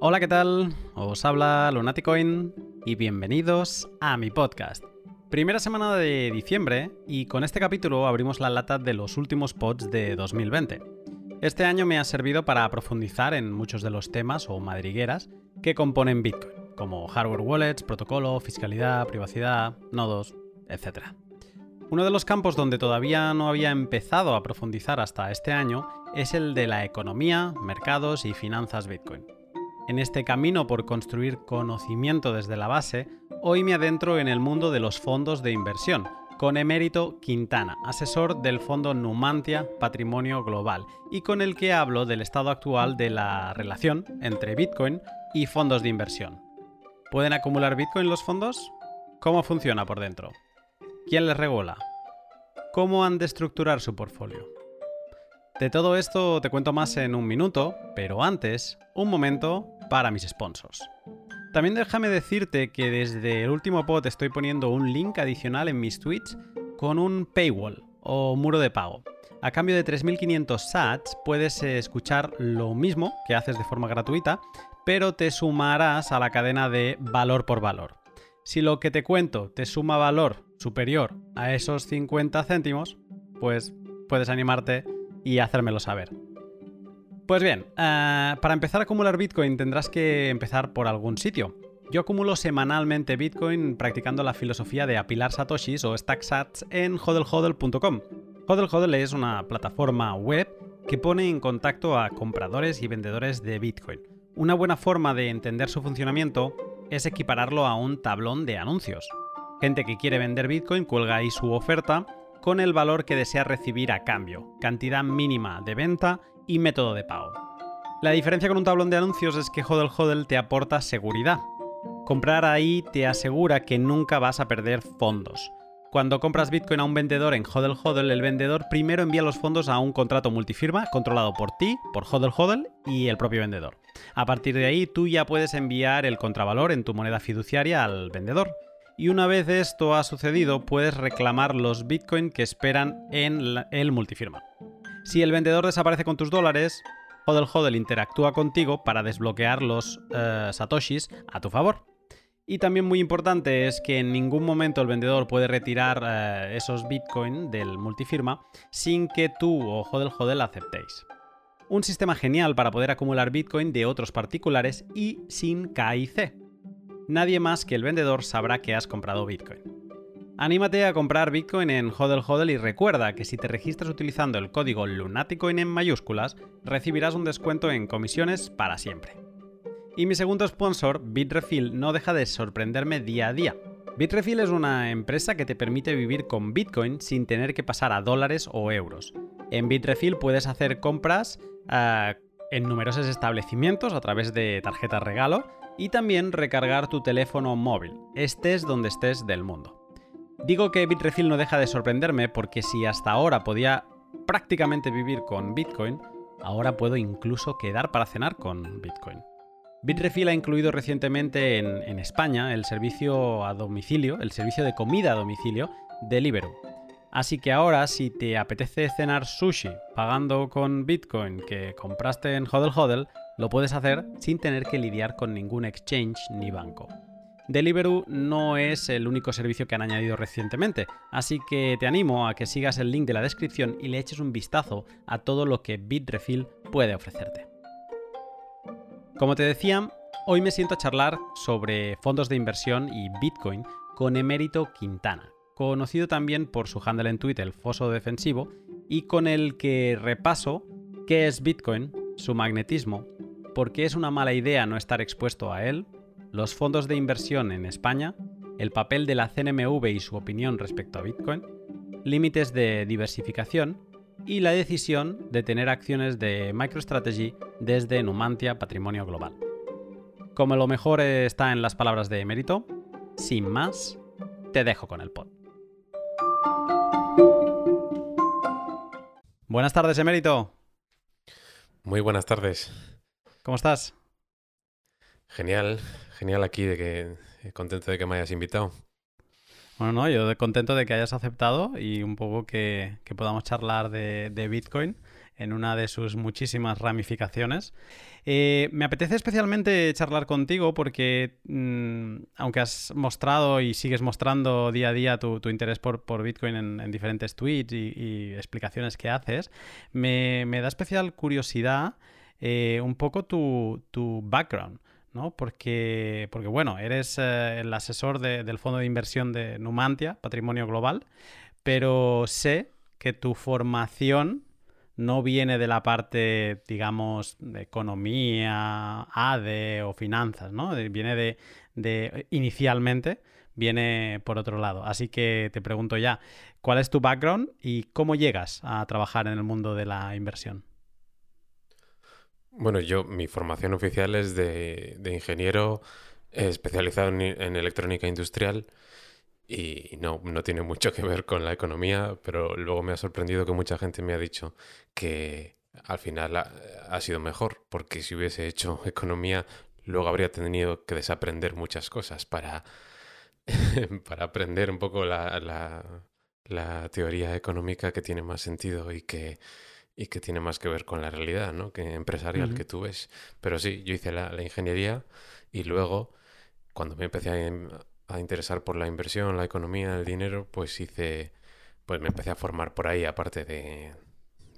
Hola, ¿qué tal? Os habla Lunaticoin y bienvenidos a mi podcast. Primera semana de diciembre y con este capítulo abrimos la lata de los últimos pods de 2020. Este año me ha servido para profundizar en muchos de los temas o madrigueras que componen Bitcoin, como hardware wallets, protocolo, fiscalidad, privacidad, nodos, etc. Uno de los campos donde todavía no había empezado a profundizar hasta este año es el de la economía, mercados y finanzas Bitcoin. En este camino por construir conocimiento desde la base, hoy me adentro en el mundo de los fondos de inversión, con Emérito Quintana, asesor del fondo Numantia Patrimonio Global, y con el que hablo del estado actual de la relación entre Bitcoin y fondos de inversión. ¿Pueden acumular Bitcoin los fondos? ¿Cómo funciona por dentro? ¿Quién les regula? ¿Cómo han de estructurar su portfolio? De todo esto te cuento más en un minuto, pero antes, un momento para mis sponsors. También déjame decirte que desde el último pod estoy poniendo un link adicional en mis tweets con un paywall o muro de pago. A cambio de 3.500 sats puedes escuchar lo mismo que haces de forma gratuita, pero te sumarás a la cadena de valor por valor. Si lo que te cuento te suma valor superior a esos 50 céntimos, pues puedes animarte y hacérmelo saber. Pues bien, eh, para empezar a acumular Bitcoin tendrás que empezar por algún sitio. Yo acumulo semanalmente Bitcoin practicando la filosofía de apilar satoshis o stacksats en hodlhodl.com. HODL es una plataforma web que pone en contacto a compradores y vendedores de Bitcoin. Una buena forma de entender su funcionamiento es equipararlo a un tablón de anuncios. Gente que quiere vender Bitcoin cuelga ahí su oferta con el valor que desea recibir a cambio, cantidad mínima de venta y método de pago. La diferencia con un tablón de anuncios es que Hodel Hodel te aporta seguridad. Comprar ahí te asegura que nunca vas a perder fondos. Cuando compras Bitcoin a un vendedor en Hodel Hodel, el vendedor primero envía los fondos a un contrato multifirma controlado por ti, por Hodel Hodel y el propio vendedor. A partir de ahí tú ya puedes enviar el contravalor en tu moneda fiduciaria al vendedor y una vez esto ha sucedido puedes reclamar los Bitcoin que esperan en el multifirma. Si el vendedor desaparece con tus dólares, Hodel Hodel interactúa contigo para desbloquear los eh, satoshis a tu favor. Y también muy importante es que en ningún momento el vendedor puede retirar eh, esos Bitcoin del multifirma sin que tú o Hodel Hodel aceptéis. Un sistema genial para poder acumular Bitcoin de otros particulares y sin KIC nadie más que el vendedor sabrá que has comprado Bitcoin. Anímate a comprar Bitcoin en Hodel Hodel y recuerda que si te registras utilizando el código Lunaticoin en mayúsculas, recibirás un descuento en comisiones para siempre. Y mi segundo sponsor, Bitrefill, no deja de sorprenderme día a día. Bitrefill es una empresa que te permite vivir con Bitcoin sin tener que pasar a dólares o euros. En Bitrefill puedes hacer compras eh, en numerosos establecimientos a través de tarjetas regalo y también recargar tu teléfono móvil, estés donde estés del mundo. Digo que Bitrefill no deja de sorprenderme porque si hasta ahora podía prácticamente vivir con Bitcoin, ahora puedo incluso quedar para cenar con Bitcoin. Bitrefill ha incluido recientemente en, en, España el servicio a domicilio, el servicio de comida a domicilio Deliveroo. Así que ahora si te apetece cenar sushi pagando con Bitcoin que compraste en Hodel Hodel, lo puedes hacer sin tener que lidiar con ningún exchange ni banco. Deliveroo no es el único servicio que han añadido recientemente, así que te animo a que sigas el link de la descripción y le eches un vistazo a todo lo que Bitrefill puede ofrecerte. Como te decía, hoy me siento a charlar sobre fondos de inversión y Bitcoin con Emérito Quintana, conocido también por su handle en Twitter, el Foso Defensivo, y con el que repaso qué es Bitcoin, su magnetismo por qué es una mala idea no estar expuesto a él, los fondos de inversión en España, el papel de la CNMV y su opinión respecto a Bitcoin, límites de diversificación y la decisión de tener acciones de MicroStrategy desde Numantia Patrimonio Global. Como lo mejor está en las palabras de Emérito, sin más, te dejo con el pod. Buenas tardes, Emérito. Muy buenas tardes. ¿Cómo estás? Genial, genial aquí de que eh, contento de que me hayas invitado. Bueno, no, yo contento de que hayas aceptado y un poco que, podamos charlar de, Bitcoin. En una de sus muchísimas ramificaciones. Eh, me apetece especialmente charlar contigo porque, mm, aunque has mostrado y sigues mostrando día a día tu, interés por, Bitcoin en, diferentes tweets y, explicaciones que haces, me, da especial curiosidad eh, un poco tu, background. ¿no? Porque, porque, bueno, eres eh, el asesor del fondo de inversión de Numantia, Patrimonio Global, pero sé que tu formación no viene de la parte, digamos, de economía, ADE o finanzas, ¿no? Viene de, de, inicialmente, viene por otro lado. Así que te pregunto ya, ¿cuál es tu background y cómo llegas a trabajar en el mundo de la inversión? Bueno, yo, mi formación oficial es de, ingeniero especializado en electrónica industrial y no, no tiene mucho que ver con la economía, pero luego me ha sorprendido que mucha gente me ha dicho que al final ha, sido mejor, porque si hubiese hecho economía, luego habría tenido que desaprender muchas cosas para, para aprender un poco la, la, teoría económica que tiene más sentido y que, y que tiene más que ver con la realidad, ¿no? Que empresarial que tú ves. Pero sí, yo hice la, la ingeniería y luego, cuando me empecé a, a interesar por la inversión, la economía, el dinero, pues hice, pues me empecé a formar por ahí, aparte de,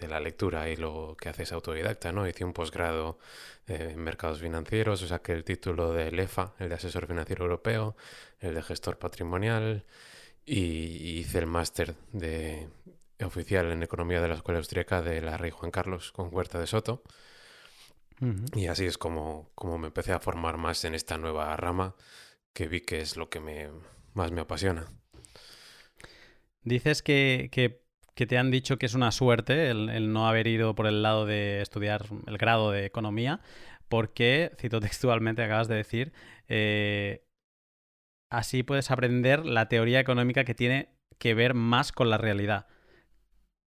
de la lectura y lo que haces autodidacta, ¿no? Hice un posgrado eh, en mercados financieros, o sea que el título del EFA, el de asesor financiero europeo, el de gestor patrimonial, y, hice el máster de oficial en economía de la Escuela Austríaca de la Rey Juan Carlos con Huerta de Soto. Y así es como, como me empecé a formar más en esta nueva rama que vi que es lo que me, más me apasiona. Dices que, que, te han dicho que es una suerte el, no haber ido por el lado de estudiar el grado de economía, porque, cito textualmente, acabas de decir, eh, así puedes aprender la teoría económica que tiene que ver más con la realidad.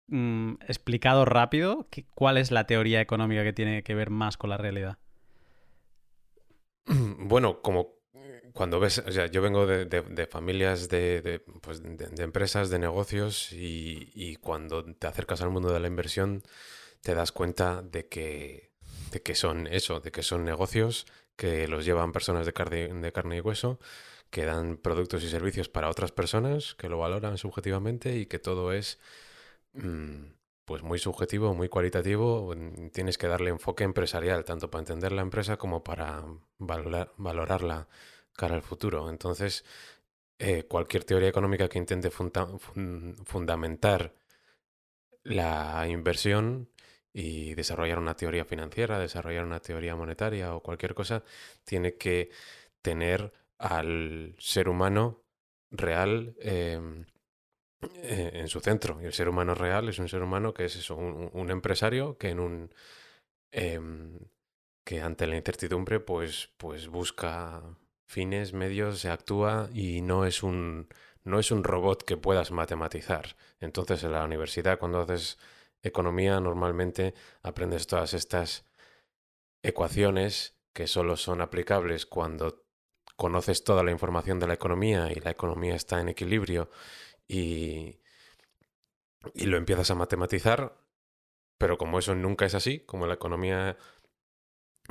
Mm, explicado rápido, ¿cuál es la teoría económica que tiene que ver más con la realidad? Bueno, como cuando ves, o sea, yo vengo de, familias pues, de, empresas, de negocios y, cuando te acercas al mundo de la inversión te das cuenta de que, de que son eso, de que son negocios que los llevan personas de carne, de carne y hueso, que dan productos y servicios para otras personas, que lo valoran subjetivamente y que todo es mm, pues muy subjetivo, muy cualitativo. Tienes que darle enfoque empresarial, tanto para entender la empresa como para valorar, valorarla cara al futuro. Entonces, eh, cualquier teoría económica que intente fundamentar la inversión y desarrollar una teoría financiera, desarrollar una teoría monetaria o cualquier cosa, tiene que tener al ser humano real em, eh, en su centro. Y el ser humano real es un ser humano que es eso, un, empresario que en un em, que ante la incertidumbre pues, pues busca fines, medios, se actúa y no es un, no es un robot que puedas matematizar. Entonces en la universidad cuando haces economía normalmente aprendes todas estas ecuaciones que solo son aplicables cuando conoces toda la información de la economía y la economía está en equilibrio y, y lo empiezas a matematizar, pero como eso nunca es así, como la economía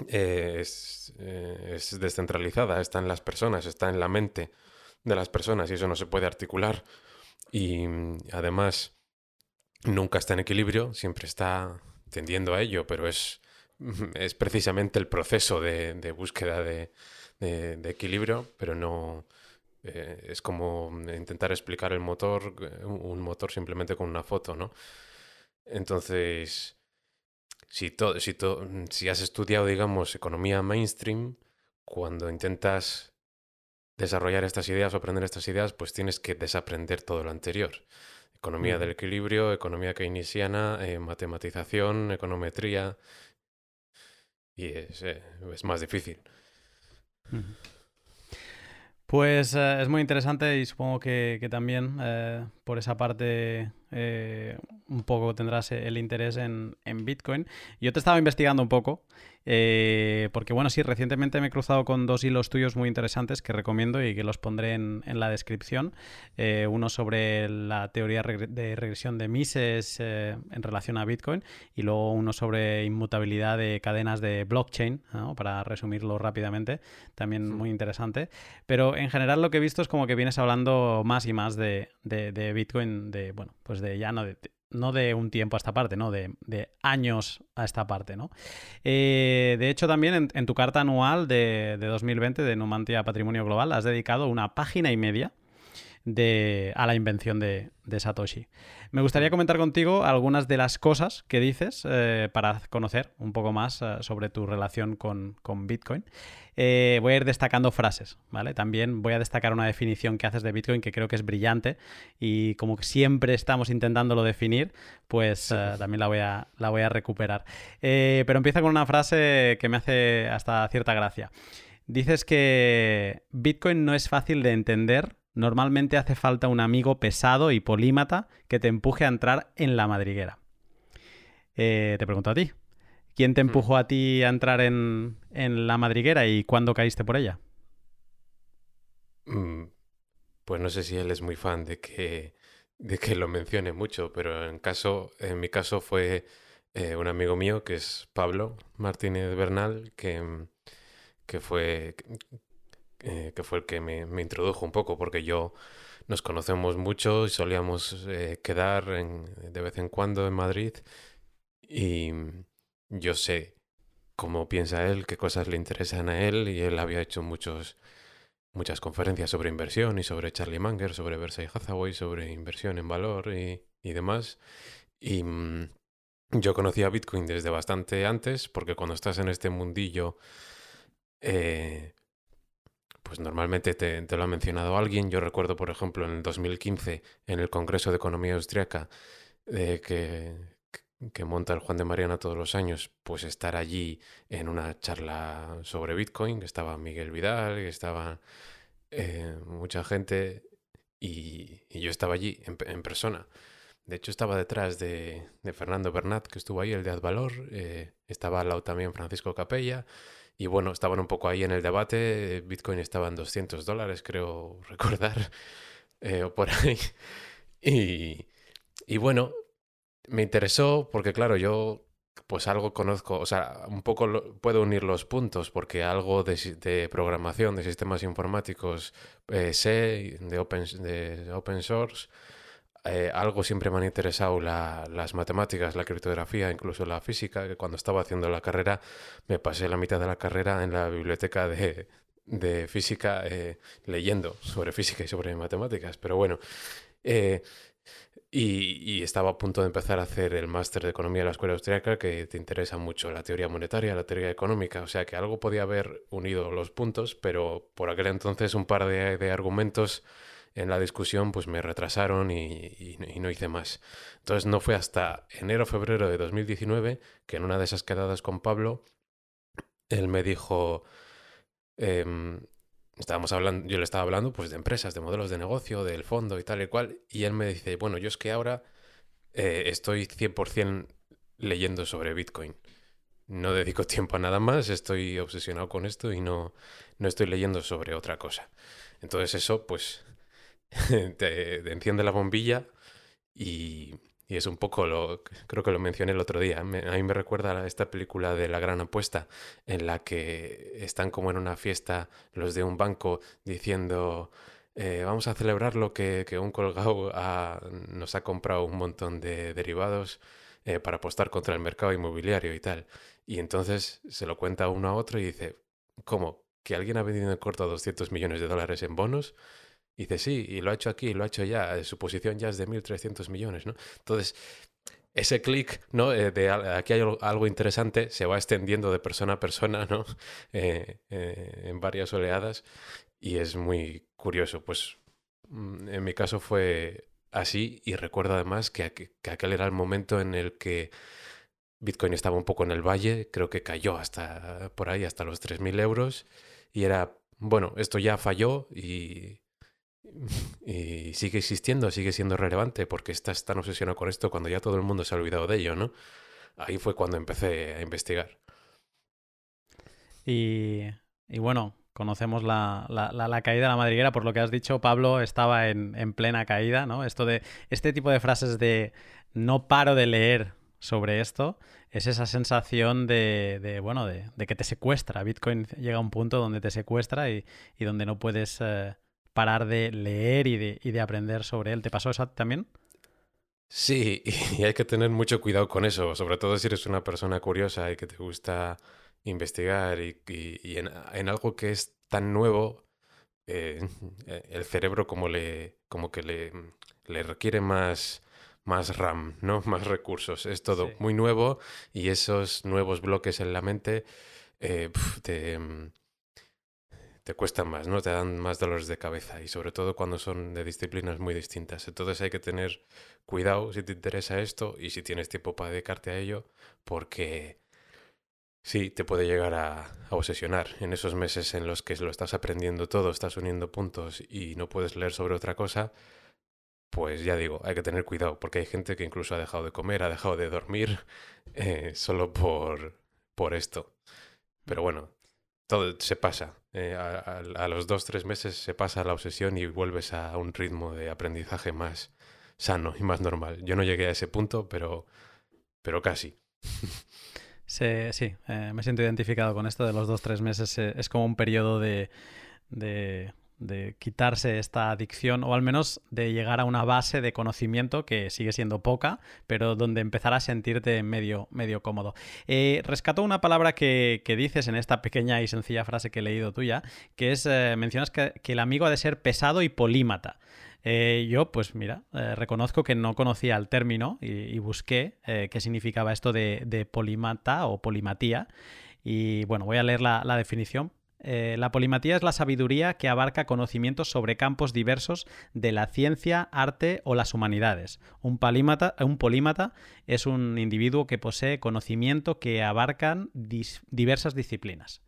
eh, es, descentralizada, está en las personas, está en la mente de las personas y eso no se puede articular. Y mm, además nunca está en equilibrio, siempre está tendiendo a ello, pero es, es precisamente el proceso de, búsqueda de, equilibrio, pero no... Eh, es como intentar explicar el motor, un motor simplemente con una foto, ¿no? Entonces, si, si, si has estudiado, digamos, economía mainstream, cuando intentas desarrollar estas ideas o aprender estas ideas, pues tienes que desaprender todo lo anterior. Economía del equilibrio, economía keynesiana, eh, matematización, econometría. Y es, eh, más difícil. Pues eh, es muy interesante y supongo que, también por esa parte eh, un poco tendrás el interés en, en, Bitcoin. Yo te estaba investigando un poco, eh, porque bueno, sí, recientemente me he cruzado con dos hilos tuyos muy interesantes que recomiendo y que los pondré en, en la descripción. Eh, uno sobre la teoría de regresión de Mises en relación a Bitcoin y luego uno sobre inmutabilidad de cadenas de blockchain, para resumirlo rápidamente, también muy interesante. Pero en general lo que he visto es como que vienes hablando más y más de, de, de Bitcoin, de, bueno, pues de ya no de, no de un tiempo a esta parte, ¿no? De, años a esta parte, ¿no? Eh, de hecho, también en, tu carta anual de, 2020 de Numantia Patrimonio Global has dedicado una página y media de, a la invención de, Satoshi. Me gustaría comentar contigo algunas de las cosas que dices eh, para conocer un poco más eh, sobre tu relación con, con Bitcoin. Eh, voy a ir destacando frases, ¿vale? También voy a destacar una definición que haces de Bitcoin que creo que es brillante y como siempre estamos intentándolo definir, pues también la voy a, la voy a recuperar. Eh, pero empieza con una frase que me hace hasta cierta gracia. Dices que Bitcoin no es fácil de entender, normalmente hace falta un amigo pesado y polímata que te empuje a entrar en la madriguera. te pregunto a ti, ¿Quién te hmm. empujó a ti a entrar en, la madriguera y cuándo caíste por ella? Mm, pues no sé si él es muy fan de que, de que lo mencione mucho, pero en, caso, en mi caso fue eh, un amigo mío que es Pablo Martínez Bernal, que, que, fue, eh, que fue el que me, introdujo un poco, porque yo nos conocemos mucho y solíamos eh, quedar de vez en cuando en Madrid y yo sé cómo piensa él, qué cosas le interesan a él, y él había hecho muchos, muchas conferencias sobre inversión y sobre Charlie Munger, sobre Versailles Hathaway, sobre inversión en valor y, demás. Y mm, yo conocía Bitcoin desde bastante antes, porque cuando estás en este mundillo, eh, pues normalmente te, te, lo ha mencionado alguien. Yo recuerdo, por ejemplo, en el 2015, en el Congreso de Economía Austriaca, eh, que, que monta el Juan de Mariana todos los años, pues estar allí en una charla sobre Bitcoin, que estaba Miguel Vidal, que estaba eh, mucha gente, y, yo estaba allí en, persona. De hecho, estaba detrás de, Fernando Bernat, que estuvo ahí, el de Advalor, eh, estaba al lado también Francisco Capella, y bueno, estaban un poco ahí en el debate, Bitcoin estaba en 200 dólares, creo recordar, eh, o por ahí. Y, y bueno, me interesó porque, claro, yo pues algo conozco, o sea, un poco puedo unir los puntos porque algo de, programación, de sistemas informáticos eh, sé, de open, de open source, eh, algo siempre me han interesado las matemáticas, la criptografía, incluso la física, que cuando estaba haciendo la carrera me pasé la mitad de la carrera en la biblioteca de, física eh, leyendo sobre física y sobre matemáticas, pero bueno. Y, estaba a punto de empezar a hacer el máster de economía de la escuela austríaca, que te interesa mucho la teoría monetaria, la teoría económica. O sea que algo podía haber unido los puntos, pero por aquel entonces un par de, argumentos en la discusión pues me retrasaron y, no hice más. Entonces no fue hasta enero febrero de 2019 que en una de esas quedadas con Pablo, él me dijo, em, estábamos hablando, yo le estaba hablando pues de empresas, de modelos de negocio, del fondo y tal y cual, y él me dice, bueno, yo es que ahora eh, estoy 100% leyendo sobre Bitcoin. No dedico tiempo a nada más, estoy obsesionado con esto y no, no estoy leyendo sobre otra cosa. Entonces eso pues enciende la bombilla y, es un poco lo, creo que lo mencioné el otro día. a mí me recuerda a esta película de La Gran Apuesta, en la que están como en una fiesta los de un banco diciendo, eh, vamos a celebrar lo que, un colgado nos ha comprado un montón de derivados eh, para apostar contra el mercado inmobiliario y tal. Y entonces se lo cuenta uno a otro y dice, ¿cómo? ¿Que alguien ha vendido en corto 200 millones de dólares en bonos? Dice, sí, y lo ha hecho aquí, lo ha hecho ya, eh, su posición ya es de 1.300 millones, ¿no? Entonces, ese clic, ¿no? Eh, de aquí hay algo interesante, se va extendiendo de persona a persona, ¿no? Eh, en varias oleadas y es muy curioso. Pues mm, en mi caso fue así y recuerdo además que, que aquel era el momento en el que Bitcoin estaba un poco en el valle, creo que cayó hasta por ahí, hasta los 3.000 euros y era, bueno, esto ya falló y y sigue existiendo, sigue siendo relevante porque estás tan obsesionado con esto cuando ya todo el mundo se ha olvidado de ello, ¿no? Ahí fue cuando empecé a investigar. Y, y bueno, conocemos la, la, caída de la madriguera, por lo que has dicho, Pablo estaba en, en, plena caída, ¿no? Esto de, este tipo de frases de no paro de leer sobre esto, es esa sensación de, de bueno, de, de, que te secuestra. Bitcoin llega a un punto donde te secuestra y, y donde no puedes eh, parar de leer y de, y de aprender sobre él. ¿Te pasó eso también? Sí, y hay que tener mucho cuidado con eso, sobre todo si eres una persona curiosa y que te gusta investigar y, en, algo que es tan nuevo, eh, el cerebro como le como que le, le requiere más más RAM, ¿no? Más recursos. Es todo muy nuevo y esos nuevos bloques en la mente eh, te, te cuestan más, ¿no? Te dan más dolores de cabeza y sobre todo cuando son de disciplinas muy distintas. Entonces hay que tener cuidado si te interesa esto y si tienes tiempo para dedicarte a ello porque Sí, te puede llegar a, obsesionar en esos meses en los que lo estás aprendiendo todo, estás uniendo puntos y no puedes leer sobre otra cosa. Pues ya digo, hay que tener cuidado porque hay gente que incluso ha dejado de comer, ha dejado de dormir eh, solo por, por esto. Pero bueno, todo se pasa. Eh, a, los dos, tres meses se pasa la obsesión y vuelves a un ritmo de aprendizaje más sano y más normal. Yo no llegué a ese punto, pero, pero casi. Sí, sí eh, me siento identificado con esto de los dos, tres meses. Eh, es como un periodo de, quitarse esta adicción o al menos de llegar a una base de conocimiento que sigue siendo poca, pero donde empezar a sentirte medio, medio cómodo. Eh, rescato una palabra que, que, dices en esta pequeña y sencilla frase que he leído tuya, que es, mencionas que, que el amigo ha de ser pesado y polímata. Eh, yo, pues mira, eh, reconozco que no conocía el término y, busqué eh, qué significaba esto de, polimata o polimatía. Y bueno, voy a leer la, definición. La polimatía es la sabiduría que abarca conocimientos sobre campos diversos de la ciencia, arte o las humanidades. Un, un polímata es un individuo que posee conocimiento que abarcan diversas disciplinas.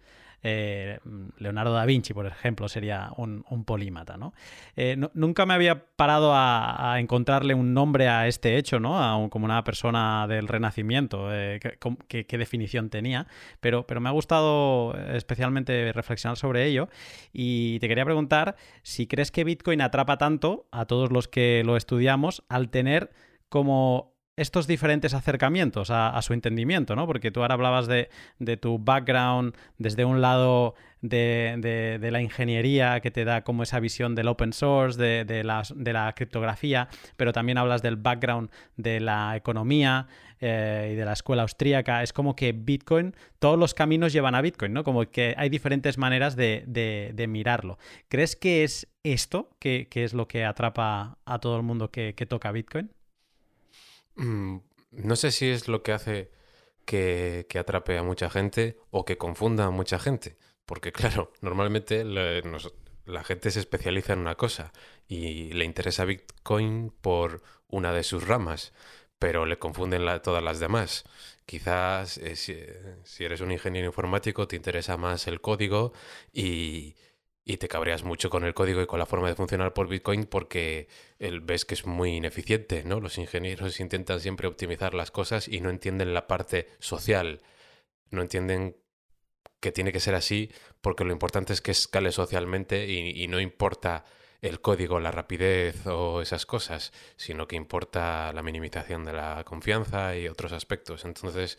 Eh, Leonardo da Vinci, por ejemplo, sería un, polímata, eh, ¿no? Nunca me había parado a, encontrarle un nombre a este hecho, ¿no? como una persona del Renacimiento, eh, qué, definición tenía, pero, pero me ha gustado especialmente reflexionar sobre ello y te quería preguntar si crees que Bitcoin atrapa tanto a todos los que lo estudiamos al tener como estos diferentes acercamientos a, su entendimiento, ¿no? Porque tú ahora hablabas de, tu background desde un lado de, la ingeniería que te da como esa visión del open source, de, la, criptografía, pero también hablas del background de la economía eh, y de la escuela austríaca. Es como que Bitcoin, todos los caminos llevan a Bitcoin, ¿no? Como que hay diferentes maneras de, mirarlo. ¿Crees que es esto que, es lo que atrapa a todo el mundo que, que toca Bitcoin? Mm, no sé si es lo que hace que, atrape a mucha gente o que confunda a mucha gente. Porque claro, normalmente la gente se especializa en una cosa y le interesa Bitcoin por una de sus ramas, pero le confunden todas las demás. Quizás eh, si, eres un ingeniero informático te interesa más el código y, y te cabreas mucho con el código y con la forma de funcionar por Bitcoin porque el, ves que es muy ineficiente, ¿no? Los ingenieros intentan siempre optimizar las cosas y no entienden la parte social, no entienden que tiene que ser así porque lo importante es que escale socialmente y, no importa el código, la rapidez o esas cosas, sino que importa la minimización de la confianza y otros aspectos. Entonces,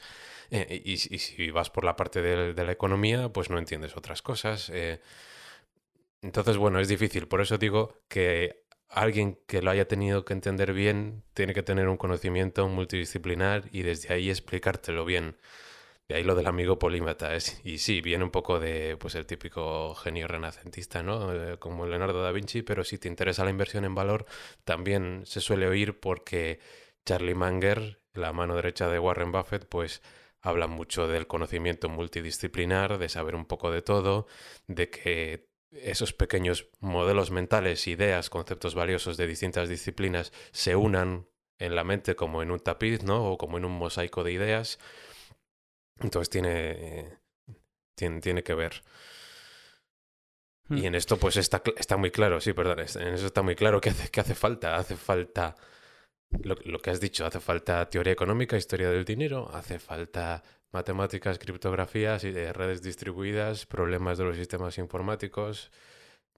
eh, y, si vas por la parte de, la economía, pues no entiendes otras cosas. Eh, entonces, bueno, es difícil. Por eso digo que alguien que lo haya tenido que entender bien tiene que tener un conocimiento multidisciplinar y desde ahí explicártelo bien. De ahí lo del amigo polímata. Es, y sí, viene un poco de pues el típico genio renacentista, ¿no? Eh, como Leonardo da Vinci, pero si te interesa la inversión en valor, también se suele oír porque Charlie Munger, la mano derecha de Warren Buffett, pues habla mucho del conocimiento multidisciplinar, de saber un poco de todo, de que esos pequeños modelos mentales, ideas, conceptos valiosos de distintas disciplinas se unan en la mente como en un tapiz, ¿no? O como en un mosaico de ideas. Entonces tiene, tiene, tiene que ver. Y Hmm. en esto, pues está, está muy claro, sí, perdón, en eso está muy claro que hace, que hace falta. Hace falta lo, lo que has dicho, hace falta teoría económica, historia del dinero, hace falta matemáticas, criptografías, y de redes distribuidas, problemas de los sistemas informáticos,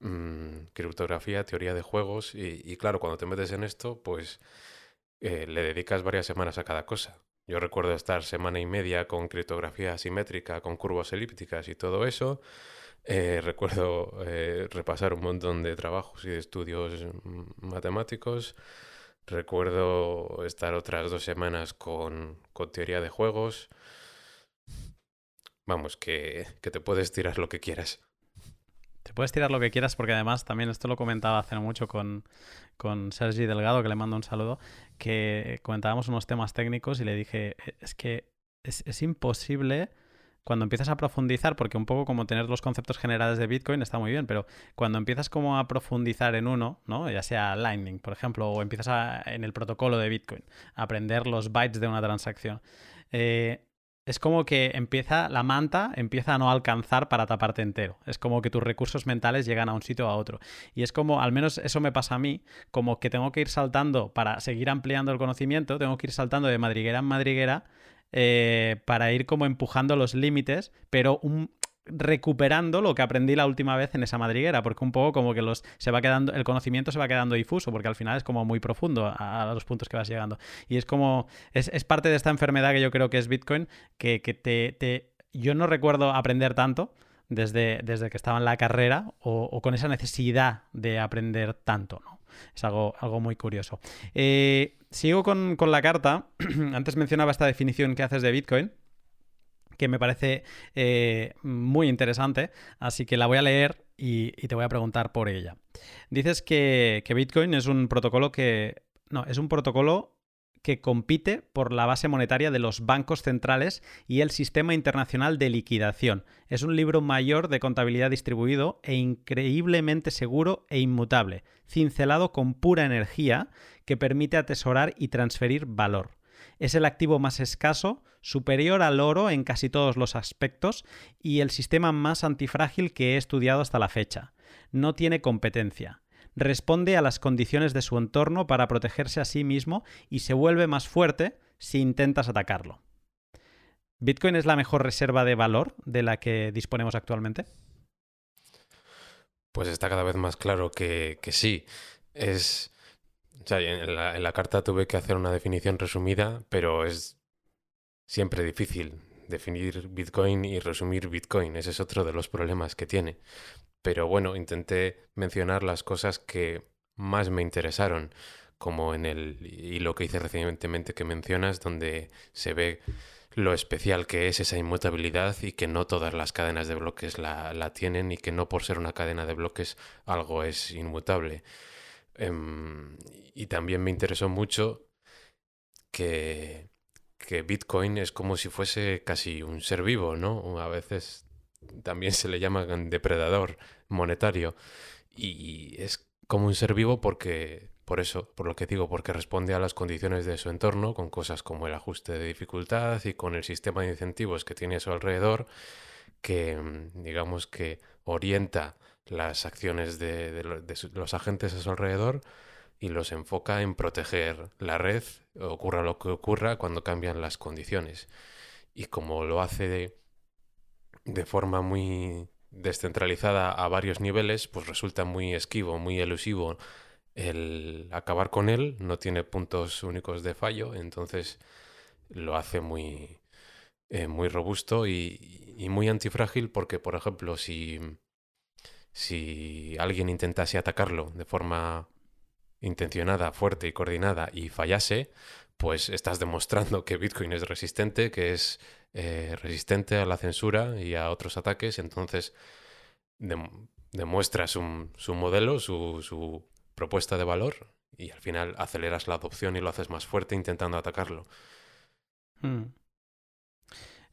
mm, criptografía, teoría de juegos. Y, y claro, cuando te metes en esto, pues eh, le dedicas varias semanas a cada cosa. Yo recuerdo estar semana y media con criptografía asimétrica, con curvas elípticas y todo eso. Eh, recuerdo eh, repasar un montón de trabajos y de estudios mm, matemáticos. Recuerdo estar otras dos semanas con, con teoría de juegos. Vamos, que, que te puedes tirar lo que quieras. Te puedes tirar lo que quieras porque además también esto lo comentaba hace mucho con, con Sergi Delgado, que le mando un saludo, que comentábamos unos temas técnicos y le dije, "E- es que es, es imposible cuando empiezas a profundizar, porque un poco como tener los conceptos generales de Bitcoin está muy bien, pero cuando empiezas como a profundizar en uno, ¿no? Ya sea Lightning, por ejemplo, o empiezas a- en el protocolo de Bitcoin, aprender los bytes de una transacción, eh, es como que empieza, la manta empieza a no alcanzar para taparte entero. Es como que tus recursos mentales llegan a un sitio o a otro. Y es como, al menos eso me pasa a mí, como que tengo que ir saltando para seguir ampliando el conocimiento, tengo que ir saltando de madriguera en madriguera eh, para ir como empujando los límites, pero un, recuperando lo que aprendí la última vez en esa madriguera, porque un poco como que los se va quedando, el conocimiento se va quedando difuso, porque al final es como muy profundo a, los puntos que vas llegando. Y es como, es, es parte de esta enfermedad que yo creo que es Bitcoin, que, que te, yo no recuerdo aprender tanto desde, desde que estaba en la carrera o, o con esa necesidad de aprender tanto, ¿no? Es algo, algo muy curioso. Eh, sigo con, con la carta. Antes mencionaba esta definición que haces de Bitcoin que me parece eh, muy interesante, así que la voy a leer y, te voy a preguntar por ella. Dices que, que, Bitcoin es un protocolo que... No, es un protocolo que compite por la base monetaria de los bancos centrales y el sistema internacional de liquidación. Es un libro mayor de contabilidad distribuido e increíblemente seguro e inmutable, cincelado con pura energía que permite atesorar y transferir valor. Es el activo más escaso, superior al oro en casi todos los aspectos y el sistema más antifrágil que he estudiado hasta la fecha. No tiene competencia. Responde a las condiciones de su entorno para protegerse a sí mismo y se vuelve más fuerte si intentas atacarlo. ¿Bitcoin es la mejor reserva de valor de la que disponemos actualmente? Pues está cada vez más claro que, sí. Es, en la, carta tuve que hacer una definición resumida, pero es siempre difícil definir Bitcoin y resumir Bitcoin. Ese es otro de los problemas que tiene. Pero bueno, intenté mencionar las cosas que más me interesaron, como en el hilo que hice recientemente que mencionas, donde se ve lo especial que es esa inmutabilidad y que no todas las cadenas de bloques la tienen y que no por ser una cadena de bloques algo es inmutable. Um, y también me interesó mucho que, que, Bitcoin es como si fuese casi un ser vivo, ¿no? A veces también se le llama depredador monetario. Y es como un ser vivo porque, por eso, por lo que digo, porque responde a las condiciones de su entorno, con cosas como el ajuste de dificultad y con el sistema de incentivos que tiene a su alrededor, que digamos que orienta las acciones de, los agentes a su alrededor y los enfoca en proteger la red, ocurra lo que ocurra cuando cambian las condiciones. Y como lo hace de, forma muy descentralizada a varios niveles, pues resulta muy esquivo, muy elusivo el acabar con él, no tiene puntos únicos de fallo, entonces lo hace muy, eh, muy robusto y muy antifrágil porque, por ejemplo, si si alguien intentase atacarlo de forma intencionada, fuerte y coordinada y fallase, pues estás demostrando que Bitcoin es resistente, que es eh, resistente a la censura y a otros ataques, entonces de, demuestras un, su modelo, su, su, propuesta de valor y al final aceleras la adopción y lo haces más fuerte intentando atacarlo. Hmm.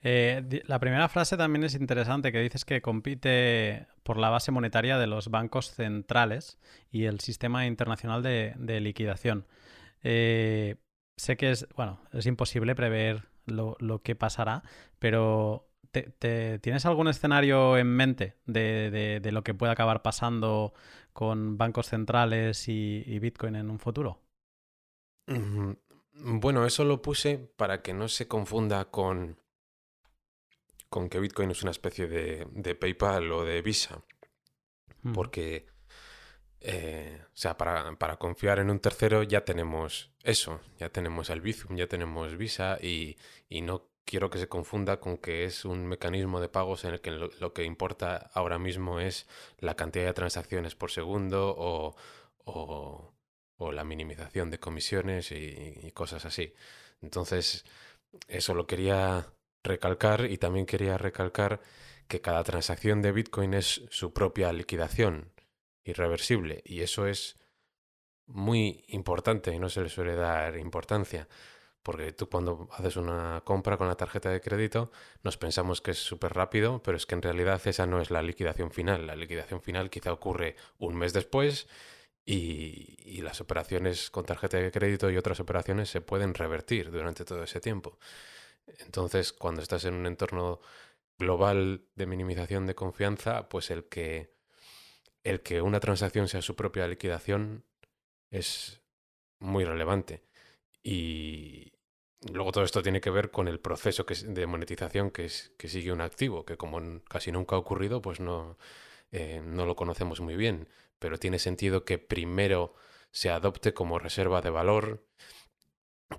Eh, la primera frase también es interesante, que dices que compite por la base monetaria de los bancos centrales y el sistema internacional de, liquidación. Eh, sé que es, bueno, es imposible prever lo, que pasará, pero tienes algún escenario en mente de, lo que puede acabar pasando con bancos centrales y, Bitcoin en un futuro? Bueno, eso lo puse para que no se confunda con, con que Bitcoin es una especie de, de PayPal o de Visa. Porque eh, o sea, para, para, confiar en un tercero ya tenemos eso, ya tenemos el Bizum, ya tenemos Visa y, y, no quiero que se confunda con que es un mecanismo de pagos en el que lo, que importa ahora mismo es la cantidad de transacciones por segundo o, o, o la minimización de comisiones y, y cosas así. Entonces, eso lo quería recalcar y también quería recalcar que cada transacción de Bitcoin es su propia liquidación irreversible. Y eso es muy importante y no se le suele dar importancia. Porque tú cuando haces una compra con la tarjeta de crédito nos pensamos que es súper rápido, pero es que en realidad esa no es la liquidación final. La liquidación final quizá ocurre un mes después y, y, las operaciones con tarjeta de crédito y otras operaciones se pueden revertir durante todo ese tiempo. Entonces, cuando estás en un entorno global de minimización de confianza, pues el que el que una transacción sea su propia liquidación es muy relevante. Y luego todo esto tiene que ver con el proceso de monetización que, sigue un activo, que como casi nunca ha ocurrido, pues no, eh, no lo conocemos muy bien. Pero tiene sentido que primero se adopte como reserva de valor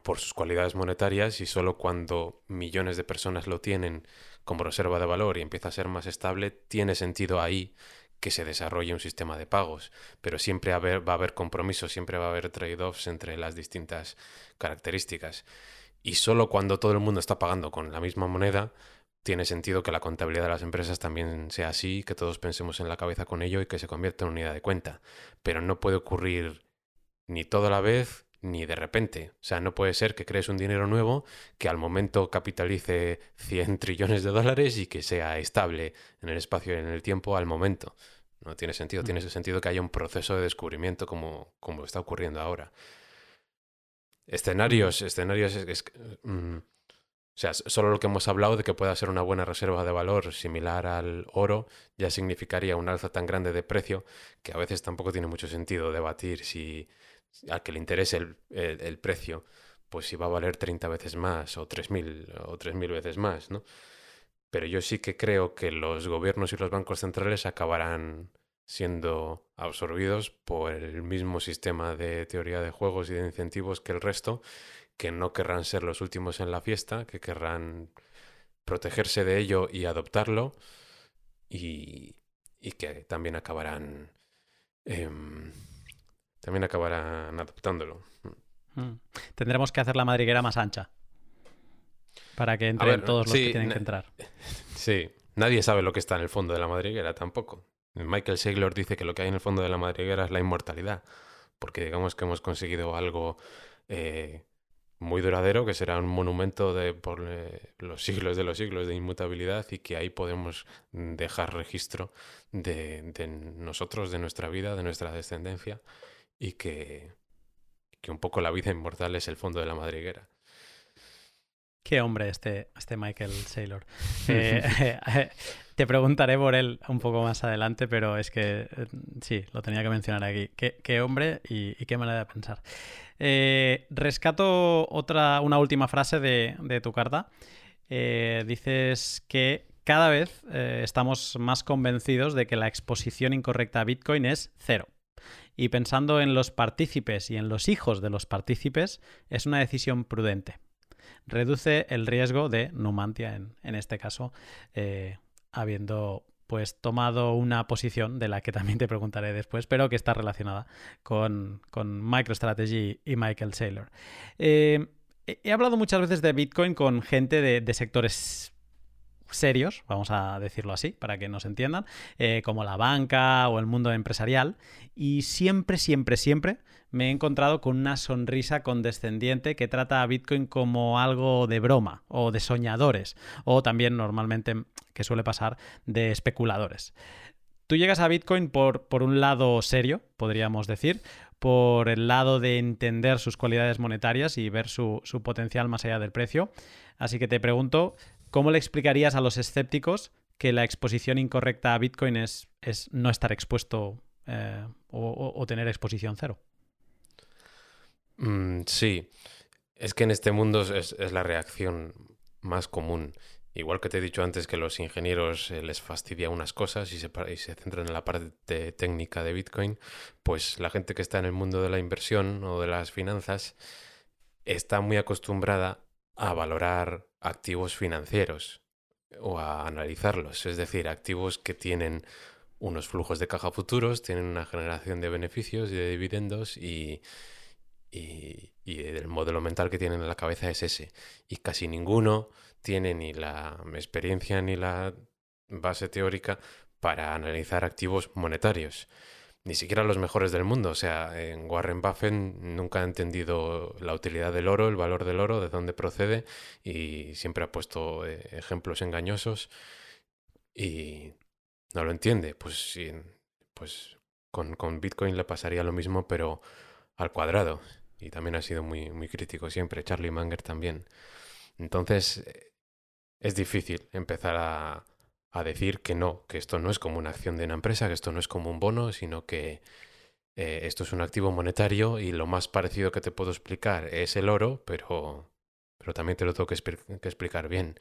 por sus cualidades monetarias y solo cuando millones de personas lo tienen como reserva de valor y empieza a ser más estable, tiene sentido ahí que se desarrolle un sistema de pagos, pero siempre va a haber compromisos, siempre va a haber trade-offs entre las distintas características. Y solo cuando todo el mundo está pagando con la misma moneda, tiene sentido que la contabilidad de las empresas también sea así, que todos pensemos en la cabeza con ello y que se convierta en unidad de cuenta. Pero no puede ocurrir ni toda la vez ni de repente. O sea, no puede ser que crees un dinero nuevo que al momento capitalice 100 trillones de dólares y que sea estable en el espacio y en el tiempo al momento. No tiene sentido. Tiene ese sentido que haya un proceso de descubrimiento como, como está ocurriendo ahora. Escenarios, escenarios es, mm, o sea, solo lo que hemos hablado de que pueda ser una buena reserva de valor similar al oro ya significaría un alza tan grande de precio que a veces tampoco tiene mucho sentido debatir si al que le interese el, el, precio, pues si va a valer 30 veces más o 3.000 o 3.000 veces más, ¿no? pero yo sí que creo que los gobiernos y los bancos centrales acabarán siendo absorbidos por el mismo sistema de teoría de juegos y de incentivos que el resto, que no querrán ser los últimos en la fiesta, que querrán protegerse de ello y adoptarlo, y, que también acabarán em, también acabarán adoptándolo. Mm. Tendremos que hacer la madriguera más ancha. Para que entren todos los que tienen que entrar. Sí, nadie sabe lo que está en el fondo de la madriguera tampoco. Michael Saylor dice que lo que hay en el fondo de la madriguera es la inmortalidad, porque digamos que hemos conseguido algo eh, muy duradero, que será un monumento de, por eh, los siglos de los siglos de inmutabilidad y que ahí podemos dejar registro de, de nosotros, de nuestra vida, de nuestra descendencia y que, que un poco la vida inmortal es el fondo de la madriguera. Qué hombre este, este Michael Saylor. Eh, te preguntaré por él un poco más adelante, pero es que eh, sí, lo tenía que mencionar aquí. Qué, hombre y, qué manera de pensar. Eh, rescato otra, una última frase de, de tu carta. dices que cada vez estamos más convencidos de que la exposición incorrecta a Bitcoin es cero. Y pensando en los partícipes y en los hijos de los partícipes, es una decisión prudente reduce el riesgo de Numantia, en, este caso, eh, habiendo pues tomado una posición de la que también te preguntaré después, pero que está relacionada con, con MicroStrategy y Michael Saylor. Eh, he hablado muchas veces de Bitcoin con gente de sectores serios, vamos a decirlo así, para que nos entiendan, eh, como la banca o el mundo empresarial, y siempre, siempre, siempre me he encontrado con una sonrisa condescendiente que trata a Bitcoin como algo de broma o de soñadores, o también normalmente, que suele pasar, de especuladores. Tú llegas a Bitcoin por, por un lado serio, podríamos decir, por el lado de entender sus cualidades monetarias y ver su, su potencial más allá del precio. Así que te pregunto, ¿cómo le explicarías a los escépticos que la exposición incorrecta a Bitcoin es, no estar expuesto eh, o, tener exposición cero? Mm, sí, es que en este mundo es, la reacción más común. Igual que te he dicho antes que los ingenieros eh, les fastidia unas cosas y se, y se, centran en la parte técnica de Bitcoin, pues la gente que está en el mundo de la inversión o de las finanzas está muy acostumbrada a valorar activos financieros o a analizarlos, es decir, activos que tienen unos flujos de caja futuros, tienen una generación de beneficios y de dividendos y, y, el modelo mental que tienen en la cabeza es ese. Y casi ninguno tiene ni la experiencia ni la base teórica para analizar activos monetarios. Ni siquiera los mejores del mundo. O sea, en Warren Buffett nunca ha entendido la utilidad del oro, el valor del oro, de dónde procede y siempre ha puesto eh, ejemplos engañosos y no lo entiende. Pues, pues con, con Bitcoin le pasaría lo mismo, pero al cuadrado y también ha sido muy, muy crítico siempre, Charlie Munger también. Entonces, eh, es difícil empezar a, a, decir que no, que esto no es como una acción de una empresa, que esto no es como un bono, sino que eh, esto es un activo monetario y lo más parecido que te puedo explicar es el oro, pero, pero también te lo tengo que, explicar bien.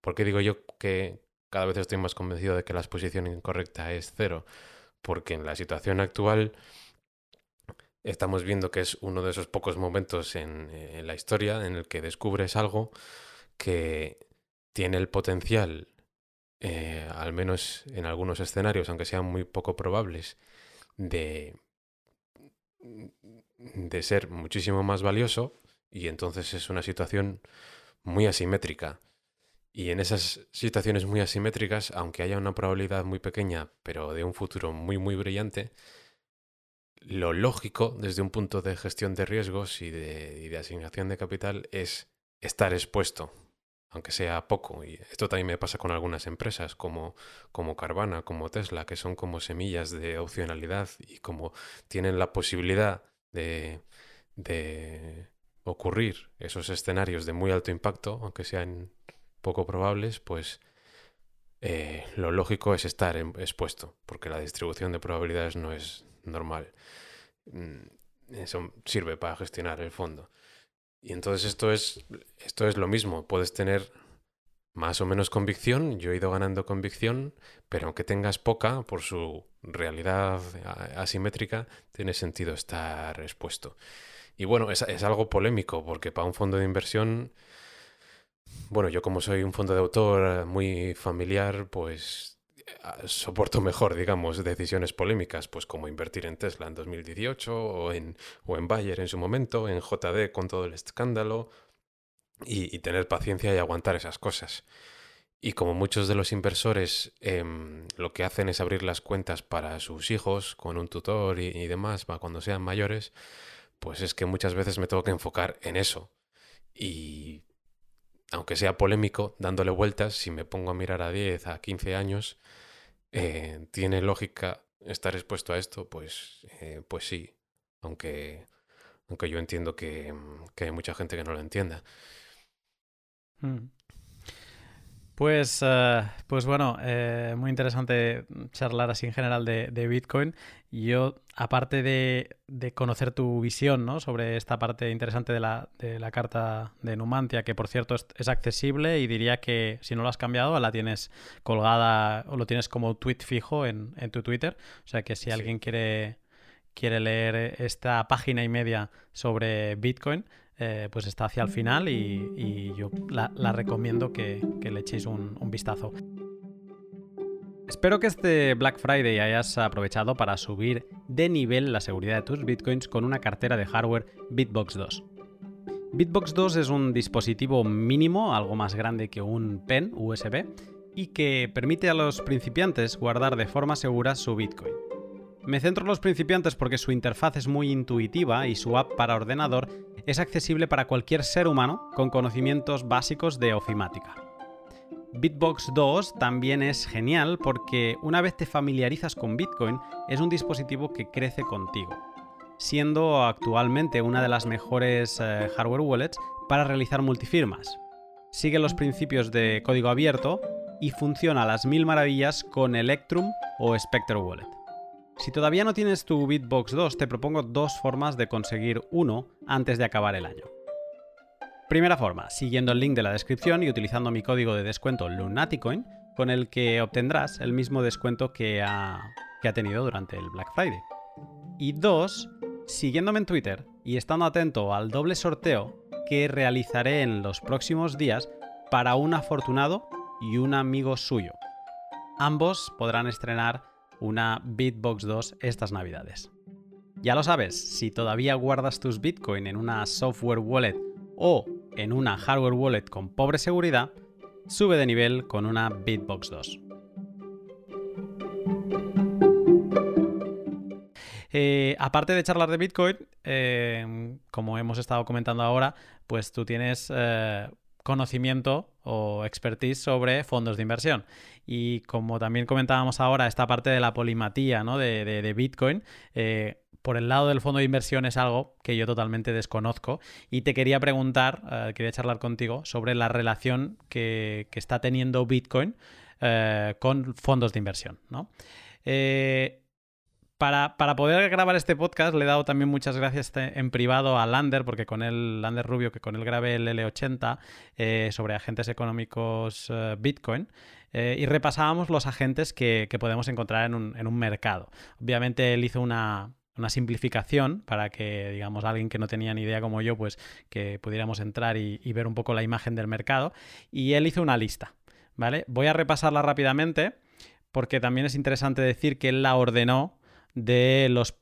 porque digo yo que cada vez estoy más convencido de que la exposición incorrecta es cero? Porque en la situación actual estamos viendo que es uno de esos pocos momentos en, la historia en el que descubres algo que tiene el potencial, eh, al menos en algunos escenarios, aunque sean muy poco probables, de, de ser muchísimo más valioso y entonces es una situación muy asimétrica. Y en esas situaciones muy asimétricas, aunque haya una probabilidad muy pequeña, pero de un futuro muy, muy brillante, lo lógico desde un punto de gestión de riesgos y de, asignación de capital es estar expuesto, aunque sea poco. Y esto también me pasa con algunas empresas como, como Carvana, como Tesla, que son como semillas de opcionalidad y como tienen la posibilidad de, de ocurrir esos escenarios de muy alto impacto, aunque sean poco probables, pues eh, lo lógico es estar expuesto, porque la distribución de probabilidades no es normal. Mm, eso sirve para gestionar el fondo. Y entonces esto es, esto es lo mismo. Puedes tener más o menos convicción. Yo he ido ganando convicción, pero aunque tengas poca, por su realidad asimétrica, tiene sentido estar expuesto. Y bueno, es, es algo polémico, porque para un fondo de inversión, bueno, yo como soy un fondo de autor muy familiar, pues soporto mejor, digamos, decisiones polémicas, pues como invertir en Tesla en 2018 o en, o en Bayer en su momento, en JD con todo el escándalo, y, tener paciencia y aguantar esas cosas. Y como muchos de los inversores em, lo que hacen es abrir las cuentas para sus hijos con un tutor y, y demás, para cuando sean mayores, pues es que muchas veces me tengo que enfocar en eso. Y aunque sea polémico, dándole vueltas, si me pongo a mirar a 10, a 15 años, eh, ¿tiene lógica estar expuesto a esto? Pues, eh, pues sí, aunque, aunque yo entiendo que, que, hay mucha gente que no lo entienda. Mm. Pues, eh, pues bueno, eh, muy interesante charlar así en general de, Bitcoin. Yo, aparte de, conocer tu visión ¿no? sobre esta parte interesante de la, de la carta de Numantia, que por cierto es, accesible y diría que si no lo has cambiado, la tienes colgada o lo tienes como tweet fijo en, tu Twitter. O sea que si alguien quiere, quiere leer esta página y media sobre Bitcoin, eh, pues está hacia el final y, yo la, recomiendo que, le echéis un, un vistazo. Espero que este Black Friday hayas aprovechado para subir de nivel la seguridad de tus bitcoins con una cartera de hardware Bitbox 2. Bitbox 2 es un dispositivo mínimo, algo más grande que un pen USB, y que permite a los principiantes guardar de forma segura su Bitcoin. Me centro en los principiantes porque su interfaz es muy intuitiva y su app para ordenador es accesible para cualquier ser humano con conocimientos básicos de ofimática. Bitbox 2 también es genial porque una vez te familiarizas con Bitcoin es un dispositivo que crece contigo, siendo actualmente una de las mejores eh, hardware wallets para realizar multifirmas. sigue los principios de código abierto y funciona a las mil maravillas con Electrum o Spectre Wallet. Si todavía no tienes tu Bitbox 2, te propongo dos formas de conseguir uno antes de acabar el año. Primera forma, siguiendo el link de la descripción y utilizando mi código de descuento Lunaticoin, con el que obtendrás el mismo descuento que ha, que ha tenido durante el Black Friday. Y dos, siguiéndome en Twitter y estando atento al doble sorteo que realizaré en los próximos días para un afortunado y un amigo suyo. Ambos podrán estrenar una Bitbox 2 estas navidades. Ya lo sabes, si todavía guardas tus Bitcoin en una software wallet o en una hardware wallet con pobre seguridad, sube de nivel con una Bitbox 2. Eh, aparte de charlar de Bitcoin, eh, como hemos estado comentando ahora, pues tú tienes eh, conocimiento o expertise sobre fondos de inversión. Y como también comentábamos ahora, esta parte de la polimatía ¿no? de, Bitcoin, por el lado del fondo de inversión es algo que yo totalmente desconozco y te quería preguntar, quería charlar contigo sobre la relación que, está teniendo Bitcoin con fondos de inversión. ¿no? Para, poder grabar este podcast le he dado también muchas gracias en privado a Lander, porque con él, Lander Rubio, que con él grabé el L80 eh, sobre agentes económicos eh, Bitcoin. Eh, y repasábamos los agentes que, podemos encontrar en un, mercado. Obviamente él hizo una, simplificación para que, digamos, alguien que no tenía ni idea como yo, pues que pudiéramos entrar y, y, ver un poco la imagen del mercado. Y él hizo una lista, ¿vale? Voy a repasarla rápidamente porque también es interesante decir que él la ordenó de los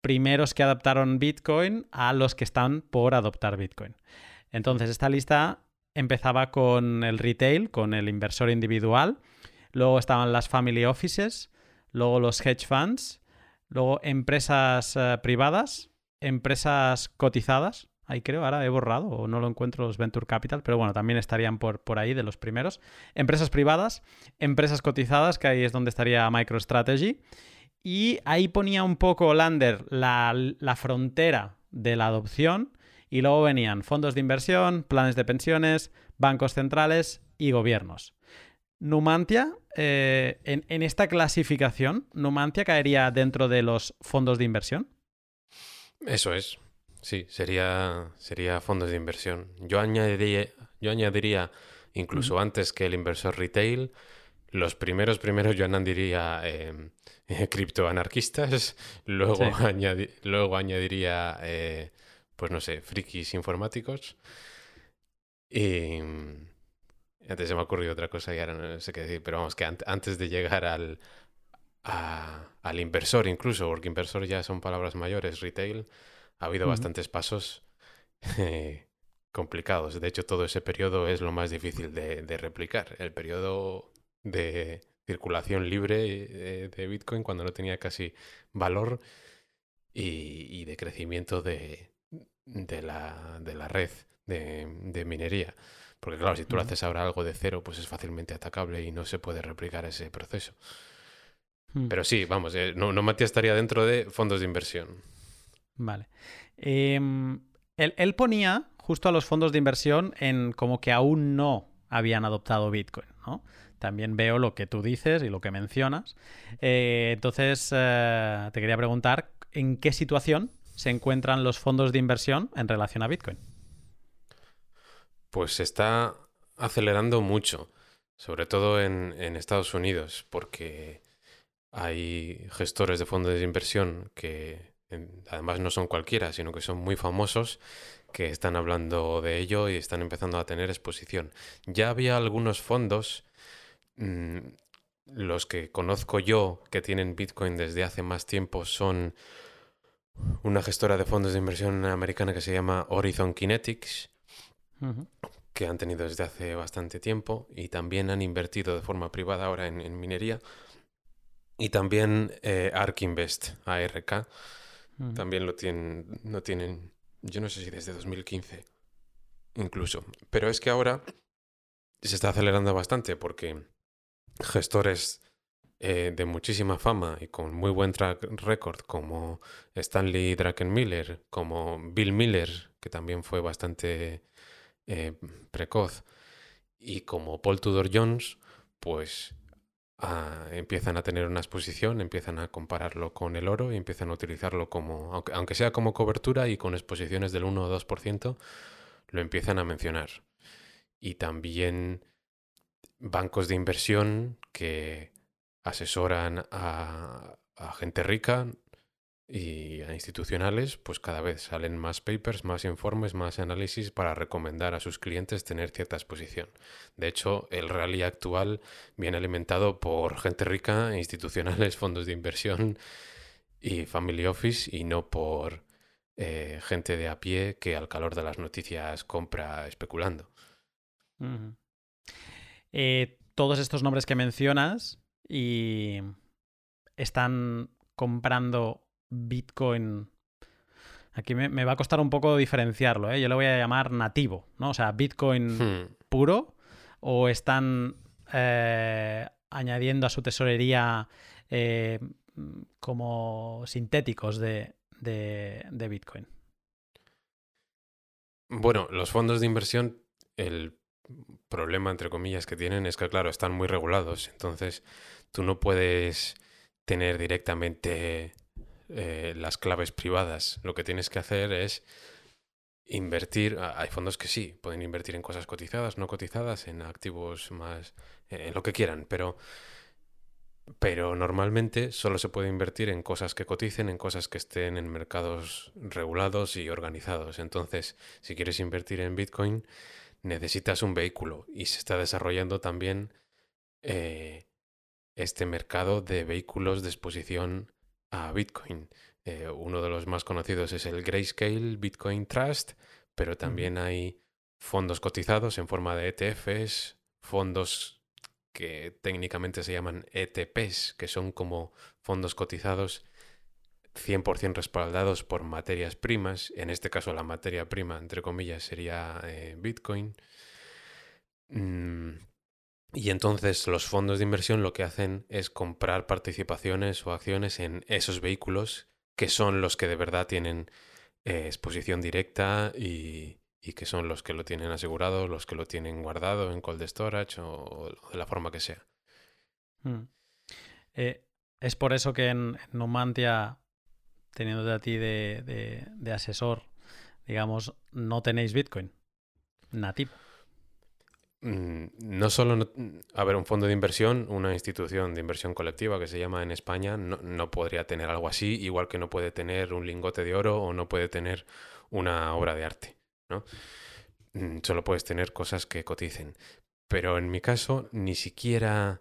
primeros que adoptaron Bitcoin a los que están por adoptar Bitcoin. Entonces, esta lista empezaba con el retail, con el inversor individual, luego estaban las family offices, luego los hedge funds, luego empresas eh, privadas, empresas cotizadas, ahí creo, ahora he borrado o no lo encuentro los Venture Capital, pero bueno, también estarían por, por ahí de los primeros. Empresas privadas, empresas cotizadas, que ahí es donde estaría MicroStrategy, y ahí ponía un poco Lander la, frontera de la adopción y luego venían fondos de inversión, planes de pensiones, bancos centrales y gobiernos. Numantia, eh, en, esta clasificación, ¿Numantia caería dentro de los fondos de inversión? Eso es. Sí, sería, sería fondos de inversión. Yo añadiría, yo añadiría incluso antes que el inversor retail, los primeros, primeros yo añadiría em, criptoanarquistas, luego, luego añadiría, eh, pues no sé, frikis informáticos. Y antes se me ha ocurrido otra cosa y ahora no sé qué decir, pero vamos, que antes de llegar al, al inversor incluso, porque inversor ya son palabras mayores, retail, ha habido bastantes pasos eh, complicados. De hecho, todo ese periodo es lo más difícil de, de replicar. El periodo de circulación libre eh, de Bitcoin cuando no tenía casi valor y, de crecimiento de, de, la, de la red de, minería. Porque claro, si tú lo haces ahora algo de cero, pues es fácilmente atacable y no se puede replicar ese proceso. Hmm. Pero sí, vamos, eh, no, no Matías estaría dentro de fondos de inversión. Vale. Em, él, él, ponía justo a los fondos de inversión en como que aún no habían adoptado Bitcoin, ¿no? También veo lo que tú dices y lo que mencionas. Eh, entonces, eh, te quería preguntar, ¿en qué situación se encuentran los fondos de inversión en relación a Bitcoin? Pues se está acelerando mucho, sobre todo en, Estados Unidos, porque hay gestores de fondos de inversión que además no son cualquiera, sino que son muy famosos, que están hablando de ello y están empezando a tener exposición. Ya había algunos fondos Mm, los que conozco yo que tienen Bitcoin desde hace más tiempo son una gestora de fondos de inversión americana que se llama Horizon Kinetics, que han tenido desde hace bastante tiempo y también han invertido de forma privada ahora en, minería. Y también eh, ARK Invest, ARK, también lo tienen, no tienen, yo no sé si desde 2015 incluso. Pero es que ahora se está acelerando bastante porque gestores eh, de muchísima fama y con muy buen track record como Stanley Druckenmiller, como Bill Miller, que también fue bastante eh, precoz, Y como Paul Tudor Jones, pues ah, empiezan a tener una exposición, empiezan a compararlo con el oro y empiezan a utilizarlo como, aunque, aunque sea como cobertura y con exposiciones del 1 o 2%, lo empiezan a mencionar. Y también bancos de inversión que asesoran a, gente rica y a institucionales, pues cada vez salen más papers, más informes, más análisis para recomendar a sus clientes tener cierta exposición. De hecho, el rally actual viene alimentado por gente rica, institucionales, fondos de inversión y family office y no por eh, gente de a pie que al calor de las noticias compra especulando. Eh, todos estos nombres que mencionas y están comprando Bitcoin. Aquí me, va a costar un poco diferenciarlo, ¿eh? Yo le voy a llamar nativo, ¿no? O sea, Bitcoin hmm. puro. O están eh, añadiendo a su tesorería eh, como sintéticos de, de, Bitcoin. Bueno, los fondos de inversión, el problema, entre comillas, que tienen es que, claro, están muy regulados. Entonces, tú no puedes tener directamente eh, las claves privadas. Lo que tienes que hacer es invertir. Hay fondos que sí, pueden invertir en cosas cotizadas, no cotizadas, en activos más. en lo que quieran, pero. Pero normalmente solo se puede invertir en cosas que coticen, en cosas que estén en mercados regulados y organizados. Entonces, si quieres invertir en Bitcoin, necesitas un vehículo y se está desarrollando también eh, este mercado de vehículos de exposición a Bitcoin. Eh, uno de los más conocidos es el Grayscale Bitcoin Trust, pero también hay fondos cotizados en forma de ETFs, fondos que técnicamente se llaman ETPs, que son como fondos cotizados 100% respaldados por materias primas. En este caso la materia prima, entre comillas, sería eh, Bitcoin. Mm, y entonces los fondos de inversión lo que hacen es comprar participaciones o acciones en esos vehículos que son los que de verdad tienen eh, exposición directa y, que son los que lo tienen asegurado, los que lo tienen guardado en cold storage o, de la forma que sea. Hmm. Eh, es por eso que en, Numantia, teniendo a ti de, asesor, digamos, no tenéis Bitcoin nativo. Mm, no solo, a ver, un fondo de inversión, una institución de inversión colectiva que se llama en España, no, podría tener algo así, igual que no puede tener un lingote de oro o no puede tener una obra de arte, ¿no? Mm, solo puedes tener cosas que coticen. Pero en mi caso, ni siquiera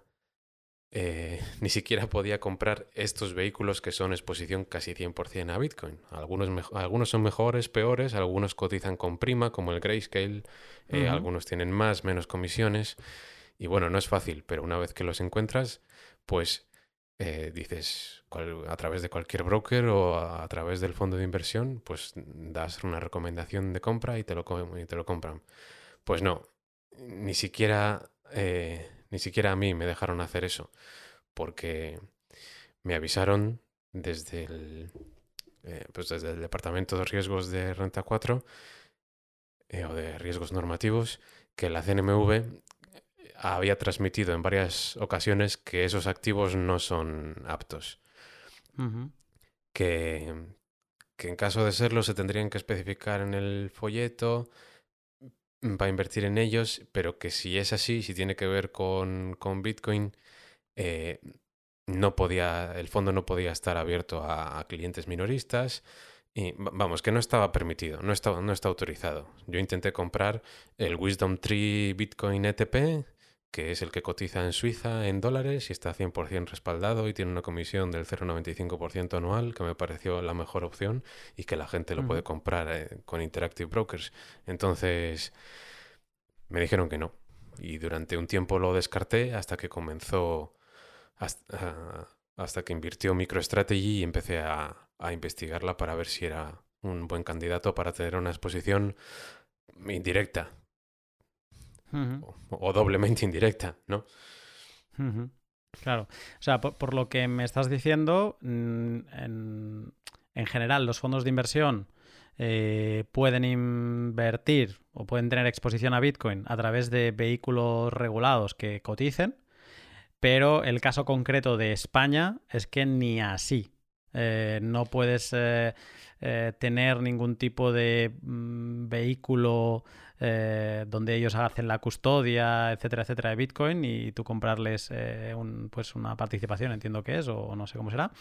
eh, ni siquiera podía comprar estos vehículos que son exposición casi 100% a Bitcoin. Algunos, algunos son mejores, peores, algunos cotizan con prima, como el Grayscale, eh, algunos tienen más, menos comisiones. Y bueno, no es fácil, pero una vez que los encuentras, pues eh, dices a través de cualquier broker o a, través del fondo de inversión, pues das una recomendación de compra y te lo, y te lo compran. Pues no, ni siquiera ni siquiera a mí me dejaron hacer eso, porque me avisaron desde el, eh, pues desde el Departamento de Riesgos de Renta 4 eh, o de Riesgos Normativos que la CNMV había transmitido en varias ocasiones que esos activos no son aptos. que, que en caso de serlo se tendrían que especificar en el folleto va a invertir en ellos, pero que si es así, si tiene que ver con, con Bitcoin, eh, no podía, el fondo no podía estar abierto a, clientes minoristas. Y vamos, que no estaba permitido, no está, no está autorizado. Yo intenté comprar el Wisdom Tree Bitcoin ETP, que es el que cotiza en Suiza en dólares y está 100% respaldado y tiene una comisión del 0,95% anual, que me pareció la mejor opción y que la gente lo puede comprar eh, con Interactive Brokers. Entonces, me dijeron que no. Y durante un tiempo lo descarté hasta que comenzó, hasta, hasta que invirtió MicroStrategy y empecé a, a investigarla para ver si era un buen candidato para tener una exposición indirecta o, doblemente indirecta, ¿no? Claro. O sea, por, lo que me estás diciendo, mm, en, general los fondos de inversión eh, pueden invertir o pueden tener exposición a Bitcoin a través de vehículos regulados que coticen, pero el caso concreto de España es que ni así. Eh, no puedes eh, tener ningún tipo de mm, vehículo donde ellos hacen la custodia, etcétera, etcétera, de Bitcoin y tú comprarles pues una participación, entiendo que es, o no sé cómo será,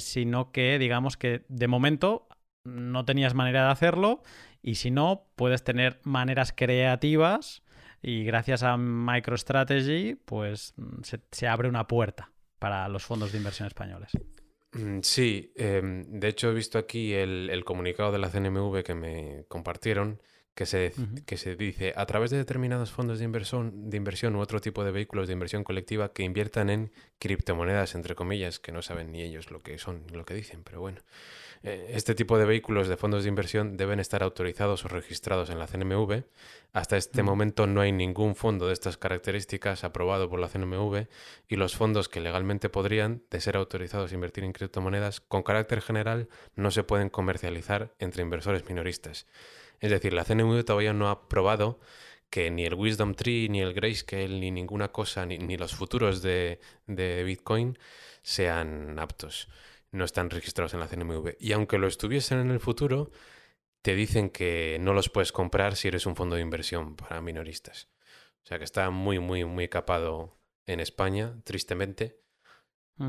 sino que digamos que de momento no tenías manera de hacerlo y si no, puedes tener maneras creativas y gracias a MicroStrategy, pues mm, se, abre una puerta para los fondos de inversión españoles. Mm, sí, em, de hecho he visto aquí el, comunicado de la CNMV que me compartieron, que se, que se dice, a través de determinados fondos de inversión, de inversión u otro tipo de vehículos de inversión colectiva que inviertan en criptomonedas, entre comillas, que no saben ni ellos lo que son, lo que dicen, pero bueno. Eh, este tipo de vehículos de fondos de inversión deben estar autorizados o registrados en la CNMV. Hasta este momento no hay ningún fondo de estas características aprobado por la CNMV y los fondos que legalmente podrían, de ser autorizados a invertir en criptomonedas, con carácter general no se pueden comercializar entre inversores minoristas. Es decir, la CNMV todavía no ha aprobado que ni el Wisdom Tree, ni el Grayscale, ni ninguna cosa, ni, los futuros de Bitcoin sean aptos no están registrados en la CNMV. Y aunque lo estuviesen en el futuro, te dicen que no los puedes comprar si eres un fondo de inversión para minoristas. O sea que está muy, muy, muy capado en España, tristemente.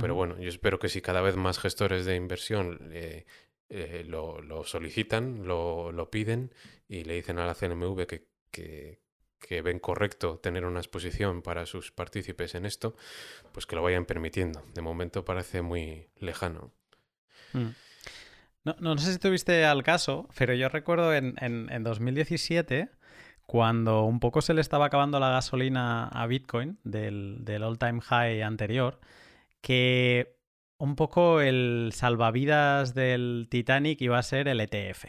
Pero bueno, yo espero que si cada vez más gestores de inversión eh, eh, lo, solicitan, lo, lo, piden y le dicen a la CNMV que, que, que ven correcto tener una exposición para sus partícipes en esto, pues que lo vayan permitiendo. De momento parece muy lejano. Mm. No, no, sé si tuviste al caso, pero yo recuerdo en, en, 2017, cuando un poco se le estaba acabando la gasolina a Bitcoin del, del all-time high anterior, que un poco el salvavidas del Titanic iba a ser el ETF.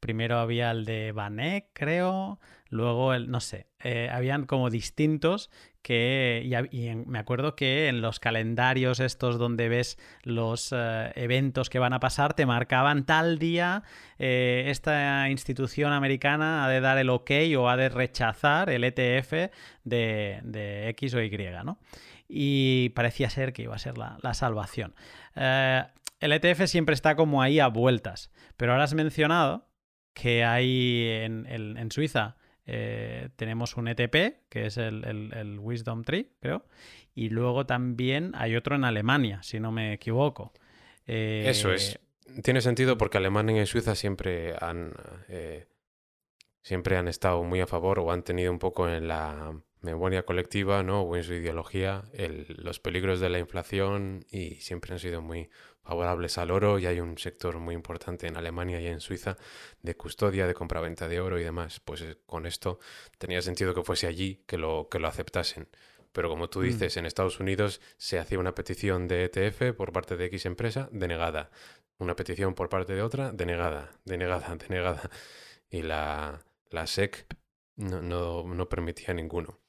Primero había el de Vanek, creo, Luego, el, no sé, eh, habían como distintos que, y, me acuerdo que en los calendarios estos donde ves los eh, eventos que van a pasar, te marcaban tal día eh, esta institución americana ha de dar el ok o ha de rechazar el ETF de, X o Y, ¿no? Y parecía ser que iba a ser la, salvación. el ETF siempre está como ahí a vueltas, pero ahora has mencionado que hay en Suiza eh, tenemos un ETP, que es el, Wisdom Tree, creo, y luego también hay otro en Alemania, si no me equivoco. Eso es. Eh, Tiene sentido porque Alemania y Suiza siempre han, eh, siempre han estado muy a favor o han tenido un poco en la memoria colectiva, ¿no? O en su ideología, los peligros de la inflación y siempre han sido muy favorables al oro y hay un sector muy importante en Alemania y en Suiza de custodia, de compraventa de oro y demás. Pues eh, con esto tenía sentido que fuese allí que lo, que lo aceptasen. Pero como tú mm. dices, en Estados Unidos se hacía una petición de ETF por parte de X empresa, denegada. Una petición por parte de otra, denegada, denegada, denegada. Y la, la SEC no, no, no permitía ninguno.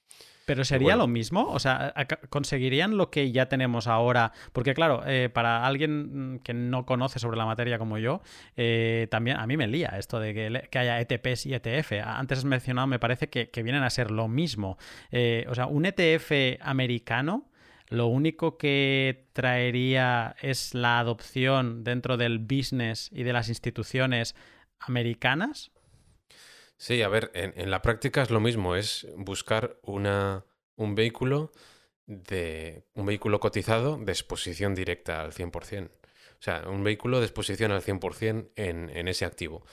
Pero sería lo mismo, o sea, ¿conseguirían lo que ya tenemos ahora? Porque claro, eh, para alguien que no conoce sobre la materia como yo, eh, también a mí me lía esto de que, haya ETPs y ETF. Antes has mencionado, me parece que, vienen a ser lo mismo. Eh, o sea, un ETF americano, lo único que traería es la adopción dentro del business y de las instituciones americanas Sí, a ver, en, la práctica es lo mismo, es buscar una, un vehículo de un vehículo cotizado de exposición directa al 100%. O sea, un vehículo de exposición al 100% en, en ese activo.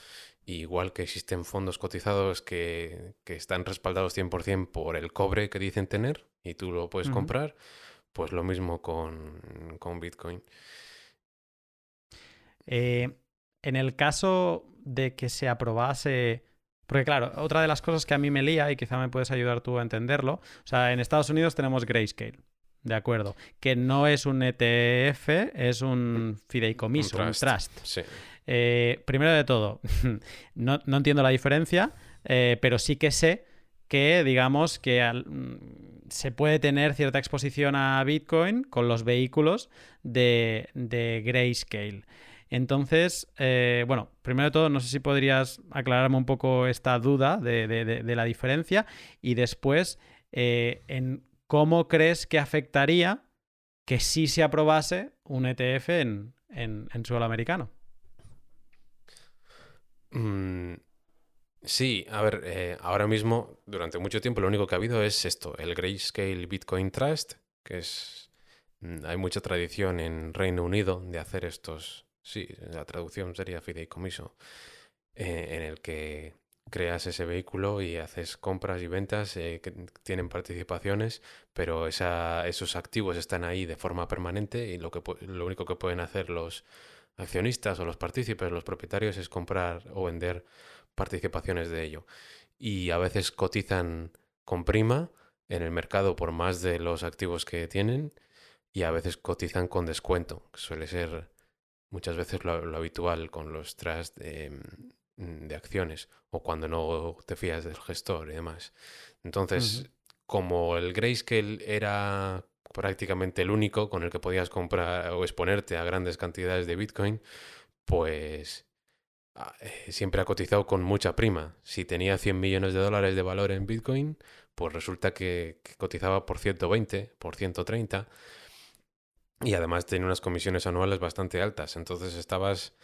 igual que existen fondos cotizados que, están respaldados 100% por el cobre que dicen tener y tú lo puedes comprar, pues lo mismo con, Bitcoin. Eh, en el caso de que se aprobase porque claro, otra de las cosas que a mí me lía, y quizá me puedes ayudar tú a entenderlo, o sea, en Estados Unidos tenemos Grayscale. De acuerdo. Que no es un ETF, es un fideicomiso, un trust. Eh, primero de todo, no, entiendo la diferencia, eh, pero sí que sé que, digamos, que mm, se puede tener cierta exposición a Bitcoin con los vehículos de, de Grayscale. Entonces, eh, bueno, primero de todo, no sé si podrías aclararme un poco esta duda de, la diferencia y después eh, en cómo crees que afectaría que sí se aprobase un ETF en, en, suelo americano. Mm, sí, a ver, eh, ahora mismo, durante mucho tiempo, lo único que ha habido es esto, el Grayscale Bitcoin Trust, que es... Mm, hay mucha tradición en Reino Unido de hacer estos... Sí, la traducción sería fideicomiso, eh, en el que creas ese vehículo y haces compras y ventas eh, que tienen participaciones, pero esos activos están ahí de forma permanente y lo, que, lo único que pueden hacer los accionistas o los partícipes, los propietarios, es comprar o vender participaciones de ello. Y a veces cotizan con prima en el mercado por más de los activos que tienen y a veces cotizan con descuento, que suele ser muchas veces lo, habitual con los trusts de, Mm, de acciones o cuando no te fías del gestor y demás. Entonces, como el Grayscale era prácticamente el único con el que podías comprar o exponerte a grandes cantidades de Bitcoin, pues ah, eh, siempre ha cotizado con mucha prima. Si tenía 100 millones de dólares de valor en Bitcoin, pues resulta que, cotizaba por 120, por 130 y además tenía unas comisiones anuales bastante altas. Entonces estabas...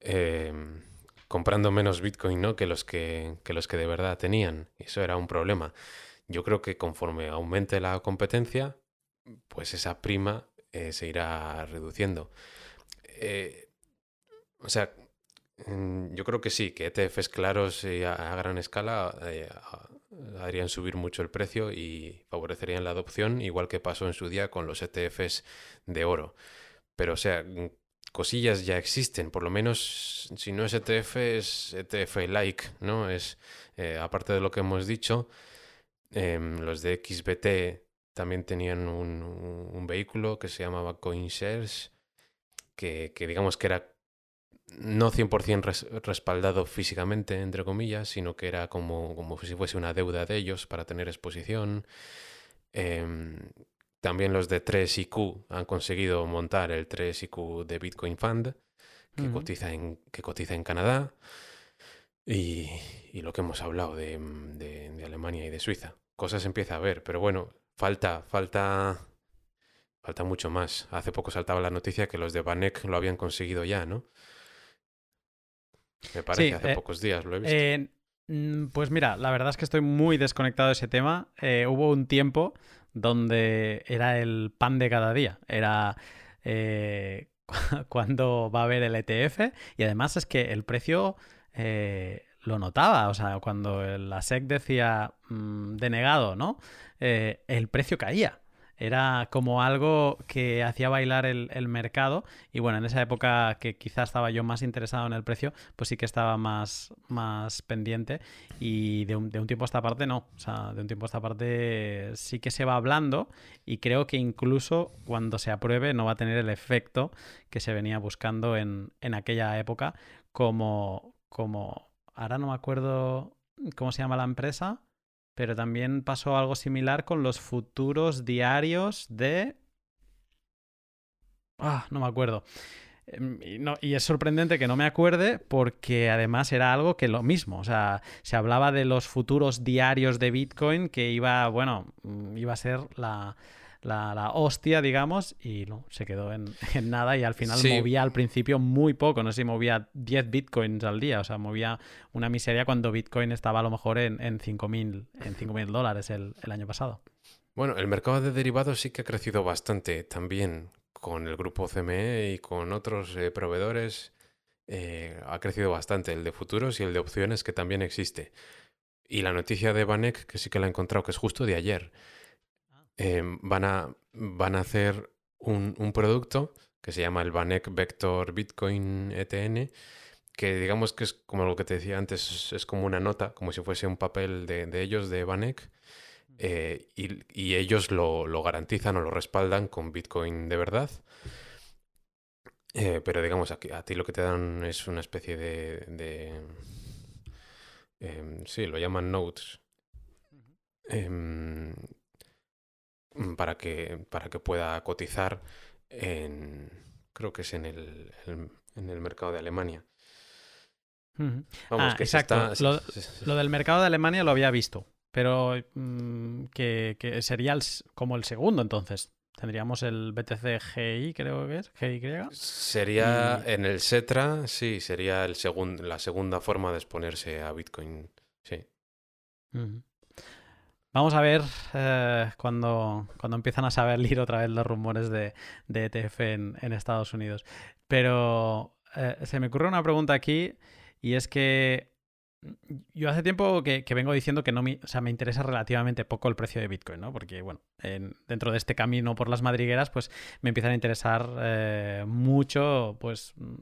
Em, comprando menos Bitcoin ¿no? que, los que, los que de verdad tenían. Eso era un problema. Yo creo que conforme aumente la competencia, pues esa prima eh, se irá reduciendo. Eh, o sea, mm, yo creo que sí, que ETFs claros a, gran escala eh, harían subir mucho el precio y favorecerían la adopción, igual que pasó en su día con los ETFs de oro. Pero, o sea, cosillas ya existen, por lo menos si no es ETF es ETF-like, ¿no? Es, eh, aparte de lo que hemos dicho, em, los de XBT también tenían un, vehículo que se llamaba CoinShares, que, que digamos que era no 100% respaldado físicamente, entre comillas, sino que era como, como si fuese una deuda de ellos para tener exposición. Em, también los de 3IQ han conseguido montar el 3IQ de Bitcoin Fund, que, cotiza, en, que cotiza en Canadá. Y, lo que hemos hablado de, Alemania y de Suiza. Cosas empieza a ver, pero bueno, falta, falta, falta mucho más. Hace poco saltaba la noticia que los de Banek lo habían conseguido ya, ¿no? Me parece, hace eh, pocos días lo he visto. Eh, mm, pues mira, la verdad es que estoy muy desconectado de ese tema. Eh, hubo un tiempo donde era el pan de cada día. Era cuando va a haber el ETF y además es que el precio lo notaba. O sea, cuando la SEC decía mm, denegado, ¿no? El precio caía. Era como algo que hacía bailar el, mercado. Y bueno, en esa época que quizás estaba yo más interesado en el precio, pues sí que estaba más, más pendiente. Y de un, tiempo a esta parte no, o sea, de un tiempo a esta parte sí que se va hablando y creo que incluso cuando se apruebe no va a tener el efecto que se venía buscando en, en aquella época como, como, ahora no me acuerdo cómo se llama la empresa, pero también pasó algo similar con los futuros diarios de... Ah, no me acuerdo. Em, y, es sorprendente que no me acuerde porque además era algo que lo mismo, o sea, se hablaba de los futuros diarios de Bitcoin que iba, bueno, mm, iba a ser la, la, hostia, digamos, y no, se quedó en, nada y al final movía al principio muy poco, no sé si movía 10 bitcoins al día, o sea, movía una miseria cuando Bitcoin estaba a lo mejor en, en 5.000 en dólares el, año pasado. Bueno, el mercado de derivados sí que ha crecido bastante también con el grupo CME y con otros eh, proveedores. Eh, ha crecido bastante el de futuros y el de opciones que también existe. Y la noticia de Banek, que sí que la he encontrado, que es justo de ayer, Em, van, a, van a hacer un, producto que se llama el Banek Vector Bitcoin ETN, que digamos que es como lo que te decía antes, es, como una nota, como si fuese un papel de, ellos, de Banek, eh, y, ellos lo, garantizan o lo respaldan con Bitcoin de verdad. Eh, pero digamos, aquí, a ti lo que te dan es una especie de... Em, sí, lo llaman notes. Mm, para que, para que pueda cotizar en, creo que es en el, en el mercado de Alemania. Vamos, Ah, que exacto. está- Lo- del mercado de Alemania lo había visto, pero mm, que, que sería el como el segundo entonces. Tendríamos el BTC GI, creo que es, GY. Sería Y- en el Setra, sí, sería el segun- la segunda forma de exponerse a Bitcoin. Sí. Vamos a ver eh, cuando, cuando empiezan a salir otra vez los rumores de, de ETF en, Estados Unidos. Pero eh, se me ocurre una pregunta aquí y es que yo hace tiempo que, vengo diciendo que no me, o sea, me interesa relativamente poco el precio de Bitcoin, ¿no? Porque, bueno, en- dentro de este camino por las madrigueras, pues me empiezan a interesar eh, mucho, pues, mm,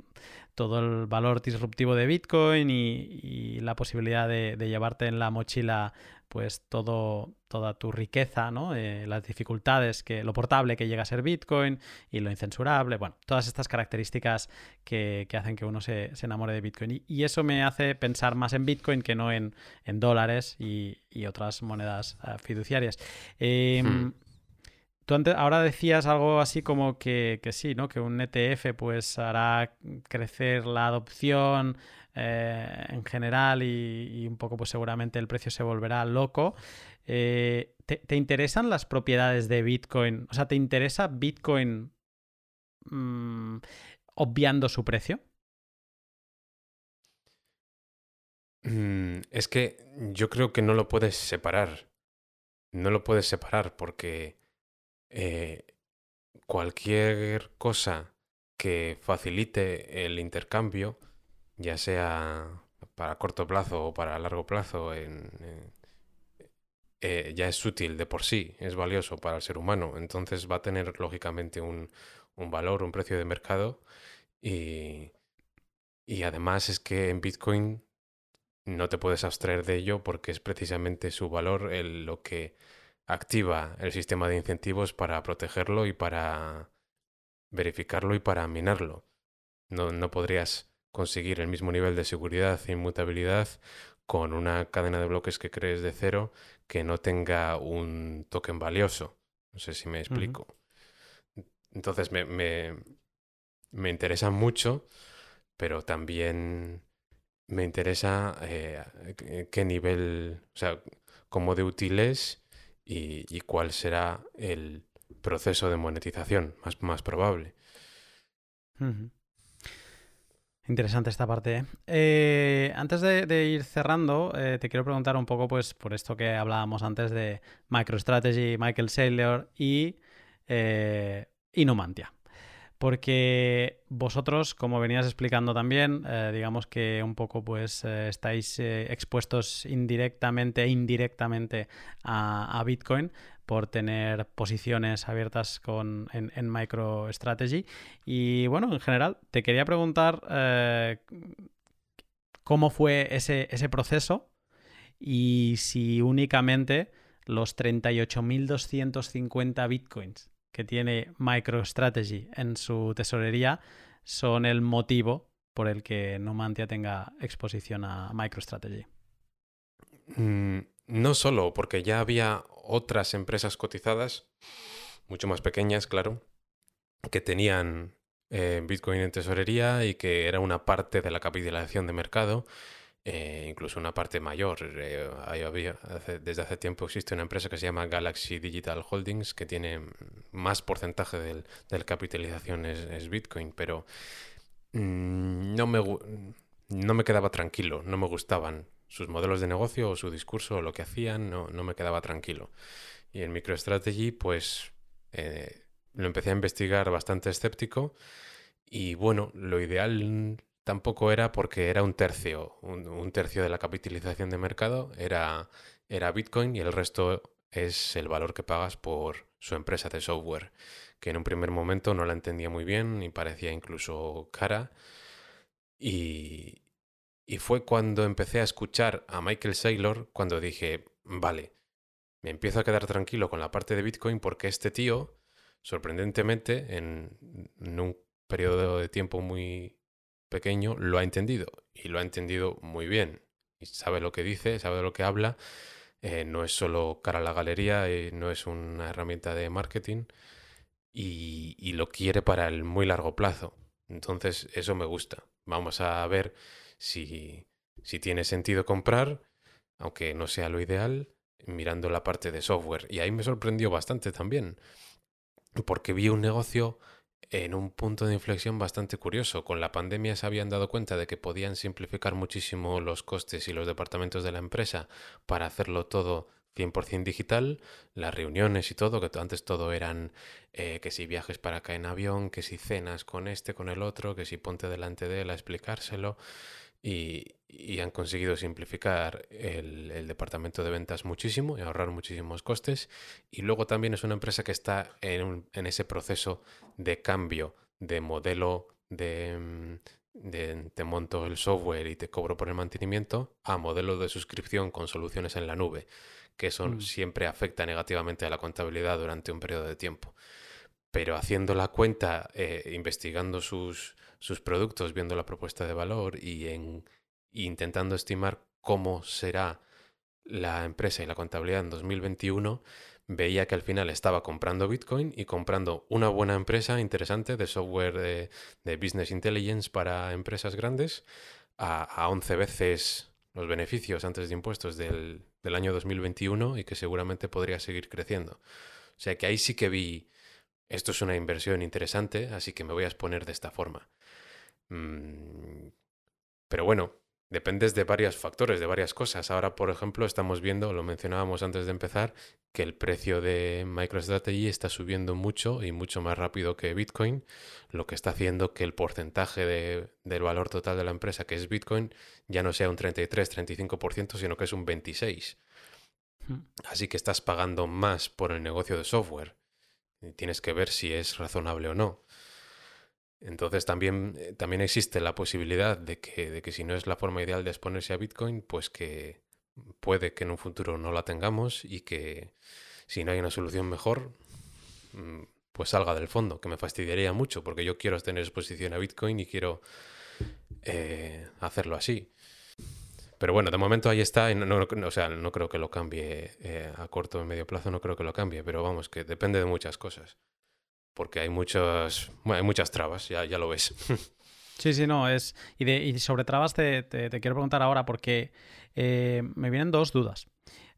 todo el valor disruptivo de Bitcoin y, y la posibilidad de, de llevarte en la mochila, pues, todo, toda tu riqueza, ¿no? Eh, las dificultades, que, lo portable que llega a ser Bitcoin y lo incensurable, bueno, todas estas características que, que hacen que uno se, se enamore de Bitcoin. Y, eso me hace pensar más en Bitcoin que no en, en dólares y, y otras monedas eh, fiduciarias. Eh, Hmm. Ahora decías algo así como que, sí, ¿no? Que un ETF pues hará crecer la adopción eh, en general y, un poco pues seguramente el precio se volverá loco. Eh, ¿te, te interesan las propiedades de Bitcoin? O sea, ¿te interesa Bitcoin mm, obviando su precio? Mm, es que yo creo que no lo puedes separar. No lo puedes separar porque eh, cualquier cosa que facilite el intercambio, ya sea para corto plazo o para largo plazo, en- eh, ya es útil de por sí, es valioso para el ser humano. Entonces va a tener lógicamente un, un valor, un precio de mercado y, y además es que en Bitcoin no te puedes abstraer de ello porque es precisamente su valor lo que activa el sistema de incentivos para protegerlo y para verificarlo y para minarlo. No, no podrías conseguir el mismo nivel de seguridad e inmutabilidad con una cadena de bloques que crees de cero que no tenga un token valioso. No sé si me explico. Entonces me, me, me interesa mucho, pero también me interesa eh, qué- qué nivel, o sea, cómo de útil es y, cuál será el proceso de monetización más, más probable. Interesante esta parte. ¿eh? Eh, antes de, ir cerrando, eh, te quiero preguntar un poco, pues, por esto que hablábamos antes de MicroStrategy, Michael Saylor y, eh, y Numantia. Porque vosotros, como venías explicando también, eh, digamos que un poco pues eh, estáis eh, expuestos indirectamente e indirectamente a, Bitcoin por tener posiciones abiertas con, en, en MicroStrategy. Y bueno, en general, te quería preguntar cómo fue ese, ese proceso y si únicamente los 38.250 bitcoins que tiene MicroStrategy en su tesorería son el motivo por el que Numantia tenga exposición a MicroStrategy. Mm, no solo, porque ya había otras empresas cotizadas, mucho más pequeñas, claro, que tenían eh, Bitcoin en tesorería y que era una parte de la capitalización de mercado, eh, incluso una parte mayor. Eh, había- desde hace tiempo existe una empresa que se llama Galaxy Digital Holdings que tiene más porcentaje del- de la capitalización es, Bitcoin, pero mm, no me, no me quedaba tranquilo, no me gustaban sus modelos de negocio o su discurso o lo que hacían, no, no me quedaba tranquilo. Y en MicroStrategy, pues eh, lo empecé a investigar bastante escéptico y bueno, lo ideal tampoco era porque era un tercio, un, tercio de la capitalización de mercado era, era Bitcoin y el resto es el valor que pagas por su empresa de software, que en un primer momento no la entendía muy bien y parecía incluso cara. Y, y fue cuando empecé a escuchar a Michael Saylor cuando dije, vale, me empiezo a quedar tranquilo con la parte de Bitcoin porque este tío, sorprendentemente, en, en un periodo de tiempo muy pequeño, lo ha entendido y lo ha entendido muy bien. Y sabe lo que dice, sabe de lo que habla. eh, no es solo cara a la galería, eh, no es una herramienta de marketing y, y lo quiere para el muy largo plazo. Entonces, eso me gusta. Vamos a ver si, si tiene sentido comprar, aunque no sea lo ideal, mirando la parte de software. Y ahí me sorprendió bastante también, porque vi un negocio en un punto de inflexión bastante curioso. Con la pandemia se habían dado cuenta de que podían simplificar muchísimo los costes y los departamentos de la empresa para hacerlo todo 100% digital, las reuniones y todo, que antes todo eran eh, que si viajes para acá en avión, que si cenas con este, con el otro, que si ponte delante de él a explicárselo. Y, han conseguido simplificar el, departamento de ventas muchísimo y ahorrar muchísimos costes. Y luego también es una empresa que está en, en ese proceso de cambio de modelo de, mm, de te monto el software y te cobro por el mantenimiento a modelo de suscripción con soluciones en la nube que eso mm. siempre afecta negativamente a la contabilidad durante un periodo de tiempo. Pero haciendo la cuenta, eh, investigando sus, sus, productos, viendo la propuesta de valor y en, intentando estimar cómo será la empresa y la contabilidad en 2021, veía que al final estaba comprando Bitcoin y comprando una buena empresa interesante de software de, business intelligence para empresas grandes a, a 11 veces los beneficios antes de impuestos del, del año 2021 y que seguramente podría seguir creciendo. O sea que ahí sí que vi, esto es una inversión interesante, así que me voy a exponer de esta forma. Mm, pero bueno, dependes de varios factores, de varias cosas. Ahora, por ejemplo, estamos viendo, lo mencionábamos antes de empezar, que el precio de MicroStrategy está subiendo mucho y mucho más rápido que Bitcoin, lo que está haciendo que el porcentaje del valor total de la empresa, que es Bitcoin, ya no sea un 33-35%, sino que es un 26%. Hmm. Así que estás pagando más por el negocio de software. Y tienes que ver si es razonable o no. Entonces también, eh, también existe la posibilidad de que, de que si no es la forma ideal de exponerse a Bitcoin, pues que puede que en un futuro no la tengamos y que si no hay una solución mejor, mm, pues salga del fondo, que me fastidiaría mucho porque yo quiero tener exposición a Bitcoin y quiero eh, hacerlo así. Pero bueno, de momento ahí está, y no, o sea, no creo que lo cambie eh, a corto o medio plazo, no creo que lo cambie, pero vamos, que depende de muchas cosas porque hay muchas, hay muchas trabas, ya, ya lo ves. Sí, sí, no, es... Y, de, y sobre trabas te, te, quiero preguntar ahora porque eh, me vienen dos dudas.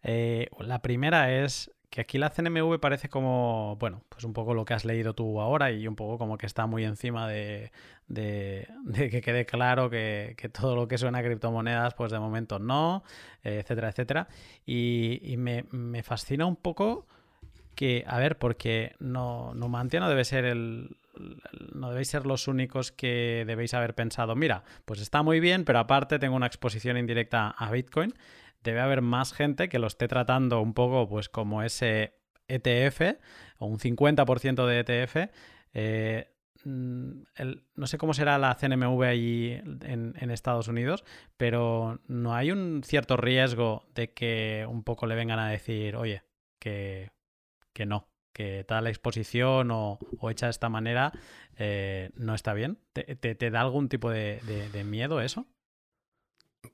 Eh, la primera es que aquí la CNMV parece como, bueno, pues un poco lo que has leído tú ahora y un poco como que está muy encima de, de, que quede claro que, que, todo lo que suena a criptomonedas, pues de momento no, etcétera, etcétera. Y, y me, me fascina un poco que, a ver, porque no, Numantia no debe ser el, no debéis ser los únicos que debéis haber pensado, mira, pues está muy bien, pero aparte tengo una exposición indirecta a Bitcoin. Debe haber más gente que lo esté tratando un poco pues como ese ETF o un 50% de ETF. Eh, mm, no sé cómo será la CNMV allí en, en, Estados Unidos, pero no hay un cierto riesgo de que un poco le vengan a decir, oye, que que no, que tal exposición o, hecha de esta manera eh, no está bien? ¿Te, da algún tipo de, miedo eso?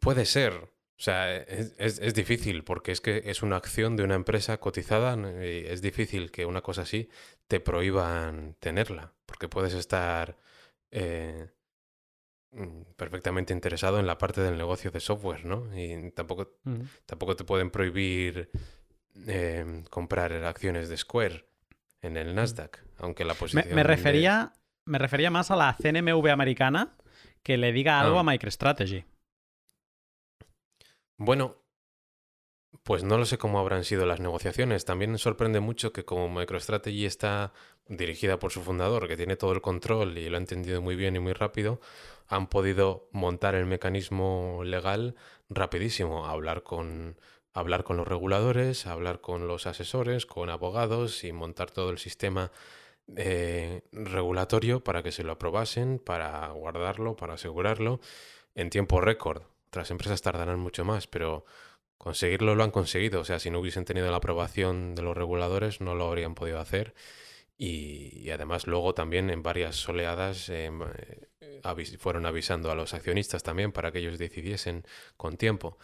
Puede ser. O sea, es, difícil porque es que es una acción de una empresa cotizada y es difícil que una cosa así te prohíban tenerla porque puedes estar eh, mm, perfectamente interesado en la parte del negocio de software, ¿no? Y tampoco, tampoco te pueden prohibir Em, comprar acciones de Square en el Nasdaq, aunque la posición... Me, refería, me refería más a la CNMV americana que le diga algo ah. a MicroStrategy. Bueno, pues no lo sé cómo habrán sido las negociaciones. También sorprende mucho que como MicroStrategy está dirigida por su fundador, que tiene todo el control y lo ha entendido muy bien y muy rápido, han podido montar el mecanismo legal rapidísimo, hablar con, hablar con los reguladores, hablar con los asesores, con abogados y montar todo el sistema eh, regulatorio para que se lo aprobasen, para guardarlo, para asegurarlo en tiempo récord. Otras empresas tardarán mucho más, pero conseguirlo lo han conseguido. O sea, si no hubiesen tenido la aprobación de los reguladores, no lo habrían podido hacer. Y, además luego también en varias oleadas em, eh, fueron avisando a los accionistas también para que ellos decidiesen con tiempo.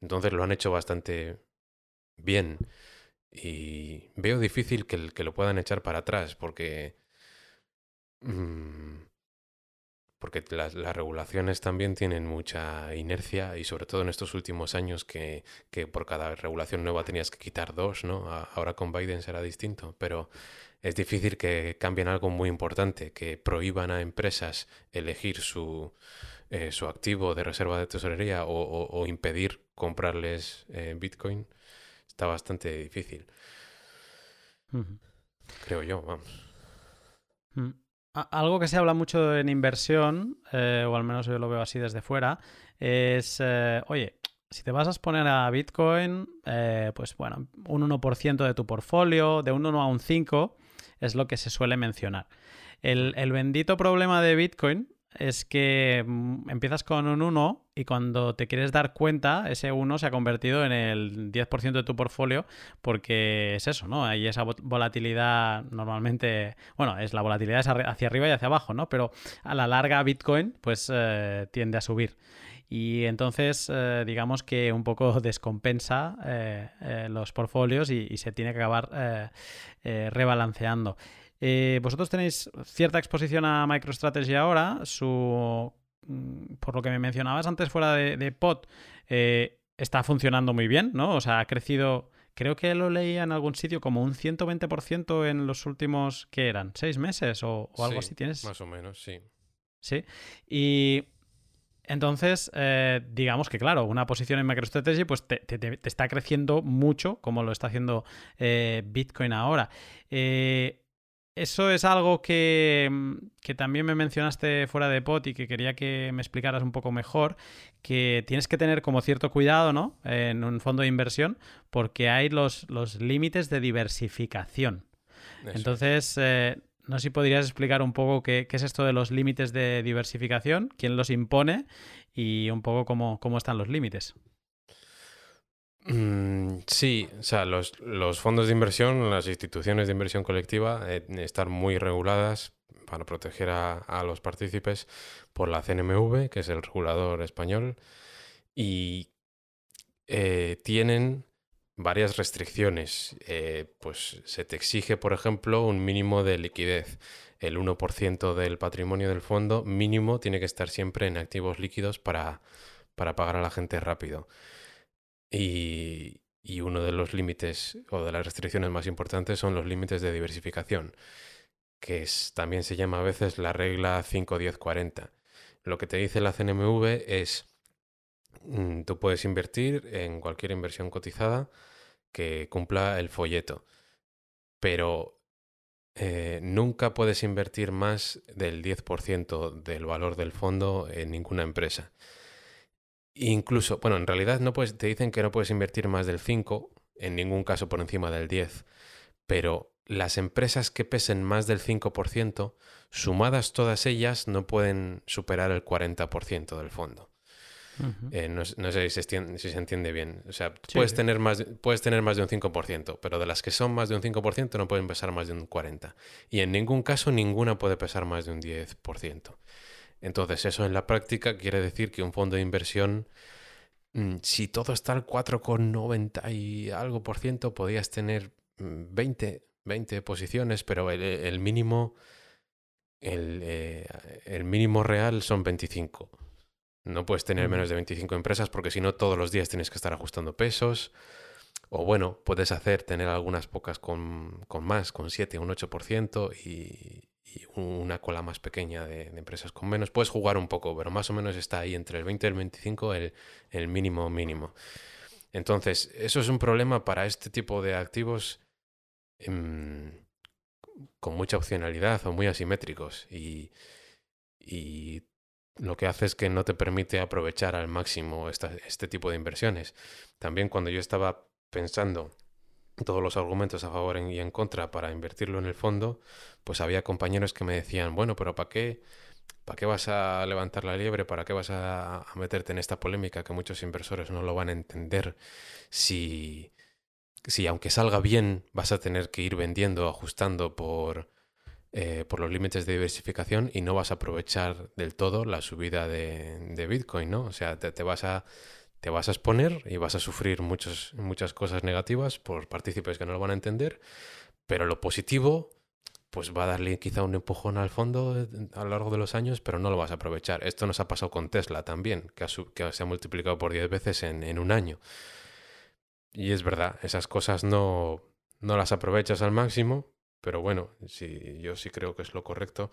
Entonces lo han hecho bastante bien. Y veo difícil que, lo puedan echar para atrás porque... Mm, porque las, regulaciones también tienen mucha inercia y sobre todo en estos últimos años que, que, por cada regulación nueva tenías que quitar dos, ¿no? Ahora con Biden será distinto, pero es difícil que cambien algo muy importante, que prohíban a empresas elegir su, eh, su activo de reserva de tesorería o, impedir comprarles eh, Bitcoin. Está bastante difícil. Creo yo, vamos. Mm. Algo que se habla mucho en inversión, eh, o al menos yo lo veo así desde fuera, es, oye, si te vas a exponer a Bitcoin, pues bueno, un 1% de tu portfolio, de un 1 a un 5, es lo que se suele mencionar. El, bendito problema de Bitcoin es que mm, empiezas con un 1 y cuando te quieres dar cuenta, ese 1 se ha convertido en el 10% de tu portfolio porque es eso, ¿no? Hay esa volatilidad normalmente, bueno, es la volatilidad es hacia arriba y hacia abajo, ¿no? Pero a la larga Bitcoin pues eh, tiende a subir. Y entonces, eh, digamos que un poco descompensa eh, los portfolios y, y, se tiene que acabar rebalanceando. Eh, vosotros tenéis cierta exposición a MicroStrategy ahora. Su, mm, por lo que me mencionabas antes fuera de, de POT, eh, está funcionando muy bien, ¿no? O sea, ha crecido, creo que lo leía en algún sitio, como un 120% en los últimos, ¿qué eran? ¿Seis meses o, algo así? ¿Tienes? Más o menos, sí. Sí. Y entonces, eh, digamos que claro, una posición en MicroStrategy pues te, está creciendo mucho, como lo está haciendo Bitcoin ahora. Eh, eso es algo mm, que, también me mencionaste fuera de pot y que quería que me explicaras un poco mejor, que tienes que tener como cierto cuidado, ¿no? En un fondo de inversión, porque hay los, los límites de diversificación. Entonces, eh, no sé si podrías explicar un poco qué, es esto de los límites de diversificación, quién los impone y un poco cómo, cómo están los límites. Mm, sí, o sea, los, fondos de inversión, las instituciones de inversión colectiva, eh, están muy reguladas para proteger a, los partícipes por la CNMV, que es el regulador español, y eh, tienen varias restricciones. Eh, pues se te exige, por ejemplo, un mínimo de liquidez. El 1% del patrimonio del fondo mínimo tiene que estar siempre en activos líquidos para, para pagar a la gente rápido. Y, uno de los límites o de las restricciones más importantes son los límites de diversificación, que también se llama a veces la regla 5-10-40. Lo que te dice la CNMV es, mm, tú puedes invertir en cualquier inversión cotizada que cumpla el folleto, pero eh, nunca puedes invertir más del 10% del valor del fondo en ninguna empresa. Incluso, bueno, en realidad no puedes, te dicen que no puedes invertir más del 5, en ningún caso por encima del 10, pero las empresas que pesen más del 5%, sumadas todas ellas, no pueden superar el 40% del fondo. Eh, no, sé si se, entiende, bien. O sea, puedes, Tener más, puedes tener más de un 5%, pero de las que son más de un 5% no pueden pesar más de un 40%. Y en ningún caso ninguna puede pesar más de un 10%. Entonces, eso en la práctica quiere decir que un fondo de inversión, mm, si todo está al 4,90 y algo por ciento, podías tener 20, mm, 20 posiciones, pero el, mínimo, el, eh, el, mínimo real son 25. No puedes tener menos de 25 empresas porque si no todos los días tienes que estar ajustando pesos. O bueno, puedes hacer, tener algunas pocas con, con más, con 7, un 8% y, una cola más pequeña de, empresas con menos. Puedes jugar un poco, pero más o menos está ahí entre el 20 y el 25 el, el mínimo mínimo. Entonces, eso es un problema para este tipo de activos em, con mucha opcionalidad o muy asimétricos. Y, y, lo que hace es que no te permite aprovechar al máximo este tipo de inversiones. También cuando yo estaba pensando todos los argumentos a favor y en contra para invertirlo en el fondo, pues había compañeros que me decían, bueno, pero ¿para qué, ¿para qué vas a levantar la liebre? ¿Para qué vas a, meterte en esta polémica que muchos inversores no lo van a entender si, si aunque salga bien vas a tener que ir vendiendo, ajustando por, eh, por los límites de diversificación y no vas a aprovechar del todo la subida de, Bitcoin, ¿no? O sea, te vas a te vas a exponer y vas a sufrir muchos, muchas cosas negativas por partícipes que no lo van a entender, pero lo positivo, pues va a darle quizá un empujón al fondo a lo largo de los años, pero no lo vas a aprovechar. Esto nos ha pasado con Tesla también, que, que se ha multiplicado por 10 veces en, en, un año. Y es verdad, esas cosas no, no las aprovechas al máximo, pero bueno, si yo sí creo que es lo correcto,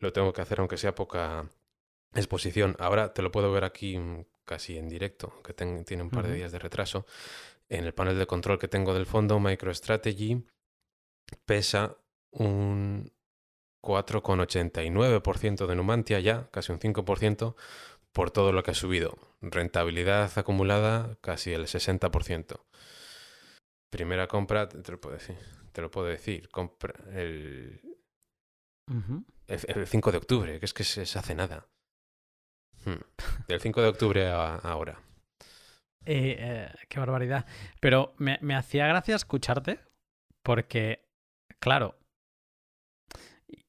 lo tengo que hacer aunque sea poca exposición. Ahora te lo puedo ver aquí casi en directo, que tiene un par de días de retraso. En el panel de control que tengo del fondo, MicroStrategy pesa un 4,89% de Numantia ya, casi un 5%, por todo lo que ha subido. Rentabilidad acumulada casi el 60%. Primera compra, te lo puedo decir. Te lo puedo decir. Compra el, el, 5 de octubre, que es que se, hace nada. Hmm. Del 5 de octubre a, ahora. Eh, eh, qué barbaridad. Pero me, me hacía gracia escucharte porque, claro,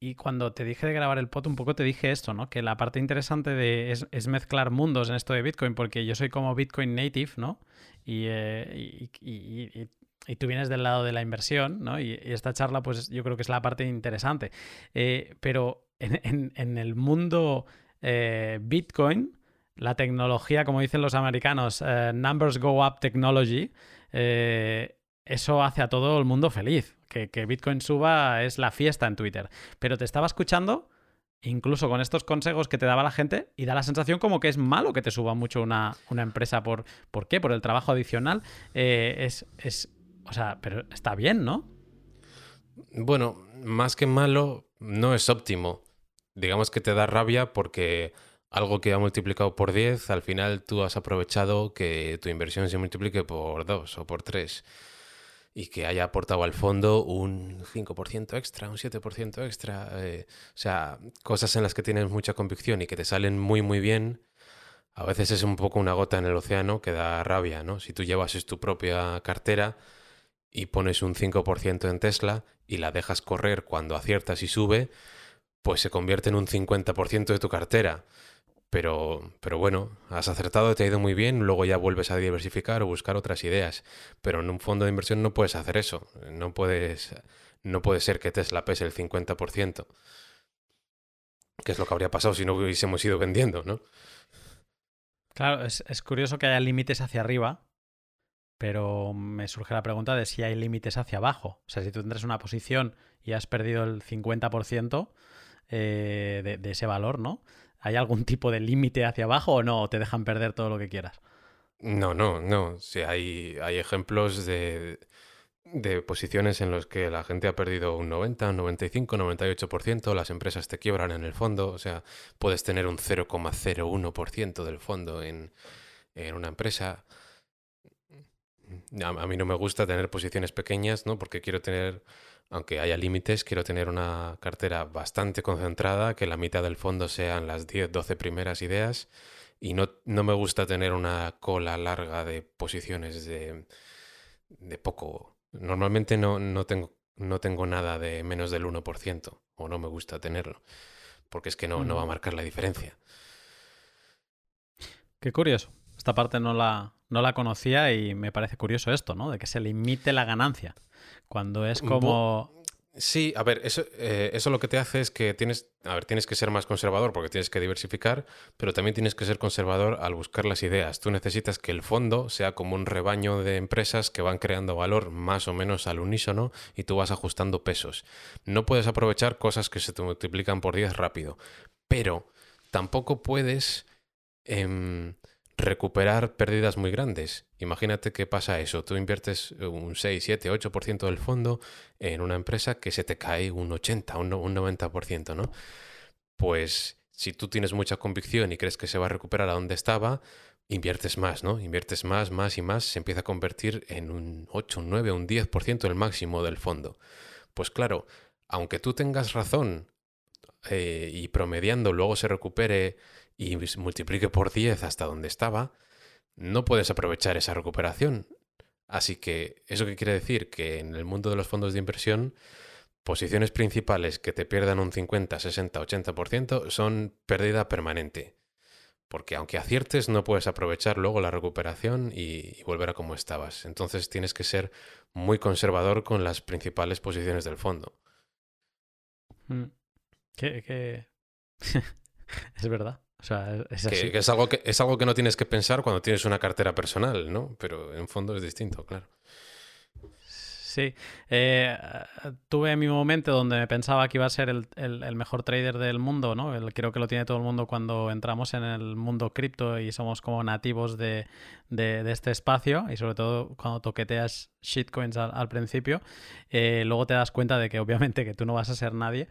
y cuando te dije de grabar el pot, un poco te dije esto, ¿no? Que la parte interesante de, es, mezclar mundos en esto de Bitcoin, porque yo soy como Bitcoin native, ¿no? Y, eh, y, tú vienes del lado de la inversión, ¿no? Y, esta charla, pues yo creo que es la parte interesante. Pero en, el mundo eh, Bitcoin, la tecnología, como dicen los americanos, numbers go up technology, eso hace a todo el mundo feliz. Que, Bitcoin suba es la fiesta en Twitter. Pero te estaba escuchando, incluso con estos consejos que te daba la gente, y da la sensación como que es malo que te suba mucho una, una empresa. ¿Por, ¿Por qué? Por el trabajo adicional. Eh, es, es, o sea, pero está bien, ¿no? Bueno, más que malo, no es óptimo. Digamos que te da rabia porque algo que ha multiplicado por 10, al final tú has aprovechado que tu inversión se multiplique por 2 o por 3 y que haya aportado al fondo un 5% extra, un 7% extra. Eh, o sea, cosas en las que tienes mucha convicción y que te salen muy, muy bien, a veces es un poco una gota en el océano que da rabia, ¿no? Si tú llevas tu propia cartera y pones un 5% en Tesla y la dejas correr cuando aciertas y sube, pues se convierte en un 50% de tu cartera. Pero, pero bueno, has acertado, te ha ido muy bien, luego ya vuelves a diversificar o buscar otras ideas. Pero en un fondo de inversión no puedes hacer eso. No puedes, no puede ser que Tesla pese el 50%. Que es lo que habría pasado si no hubiésemos ido vendiendo, ¿no? Claro, es, es curioso que haya límites hacia arriba, pero me surge la pregunta de si hay límites hacia abajo. O sea, si tú tendrás una posición y has perdido el 50% eh, de, ese valor, ¿no? ¿Hay algún tipo de límite hacia abajo o no? te dejan perder todo lo que quieras? No, no, no. Sí, hay, hay ejemplos de, de posiciones en los que la gente ha perdido un 90, un 95, 98%, las empresas te quiebran en el fondo, o sea, puedes tener un 0,01% del fondo en, en, una empresa. A, mí no me gusta tener posiciones pequeñas, ¿no? Porque quiero tener aunque haya límites, quiero tener una cartera bastante concentrada, que la mitad del fondo sean las 10, 12 primeras ideas y no, no me gusta tener una cola larga de posiciones de, de poco. Normalmente no, no, tengo, no tengo nada de menos del 1% o no me gusta tenerlo, porque es que no, no va a marcar la diferencia. Qué curioso. Esta parte no la, no la conocía y me parece curioso esto, ¿no? De que se limite la ganancia. Cuando es como... Sí, a ver, eso, eh, eso lo que te hace es que tienes, a ver, tienes que ser más conservador porque tienes que diversificar, pero también tienes que ser conservador al buscar las ideas. Tú necesitas que el fondo sea como un rebaño de empresas que van creando valor más o menos al unísono y tú vas ajustando pesos. No puedes aprovechar cosas que se te multiplican por 10 rápido, pero tampoco puedes... Em, recuperar pérdidas muy grandes. Imagínate que pasa eso, tú inviertes un 6, 7, 8% del fondo en una empresa que se te cae un 80, un, 90%, ¿no? Pues si tú tienes mucha convicción y crees que se va a recuperar a donde estaba, inviertes más, ¿no? Inviertes más, más y más, se empieza a convertir en un 8, un 9, un 10% el máximo del fondo. Pues claro, aunque tú tengas razón eh, y promediando luego se recupere y multiplique por 10 hasta donde estaba, no puedes aprovechar esa recuperación. Así que, ¿eso qué quiere decir? Que en el mundo de los fondos de inversión, posiciones principales que te pierdan un 50, 60, 80% son pérdida permanente. Porque aunque aciertes, no puedes aprovechar luego la recuperación y, volver a como estabas. Entonces tienes que ser muy conservador con las principales posiciones del fondo. Mm. Que, es verdad. Sea, es así. Que, es, algo que es algo que no tienes que pensar cuando tienes una cartera personal, ¿no? Pero en fondo es distinto, claro. Sí, eh, tuve mi momento donde pensaba que iba a ser el, mejor trader del mundo, ¿no? El, creo que lo tiene todo el mundo cuando entramos en el mundo cripto y somos como nativos de, este espacio y sobre todo cuando toqueteas shitcoins al, principio, eh, luego te das cuenta de que obviamente que tú no vas a ser nadie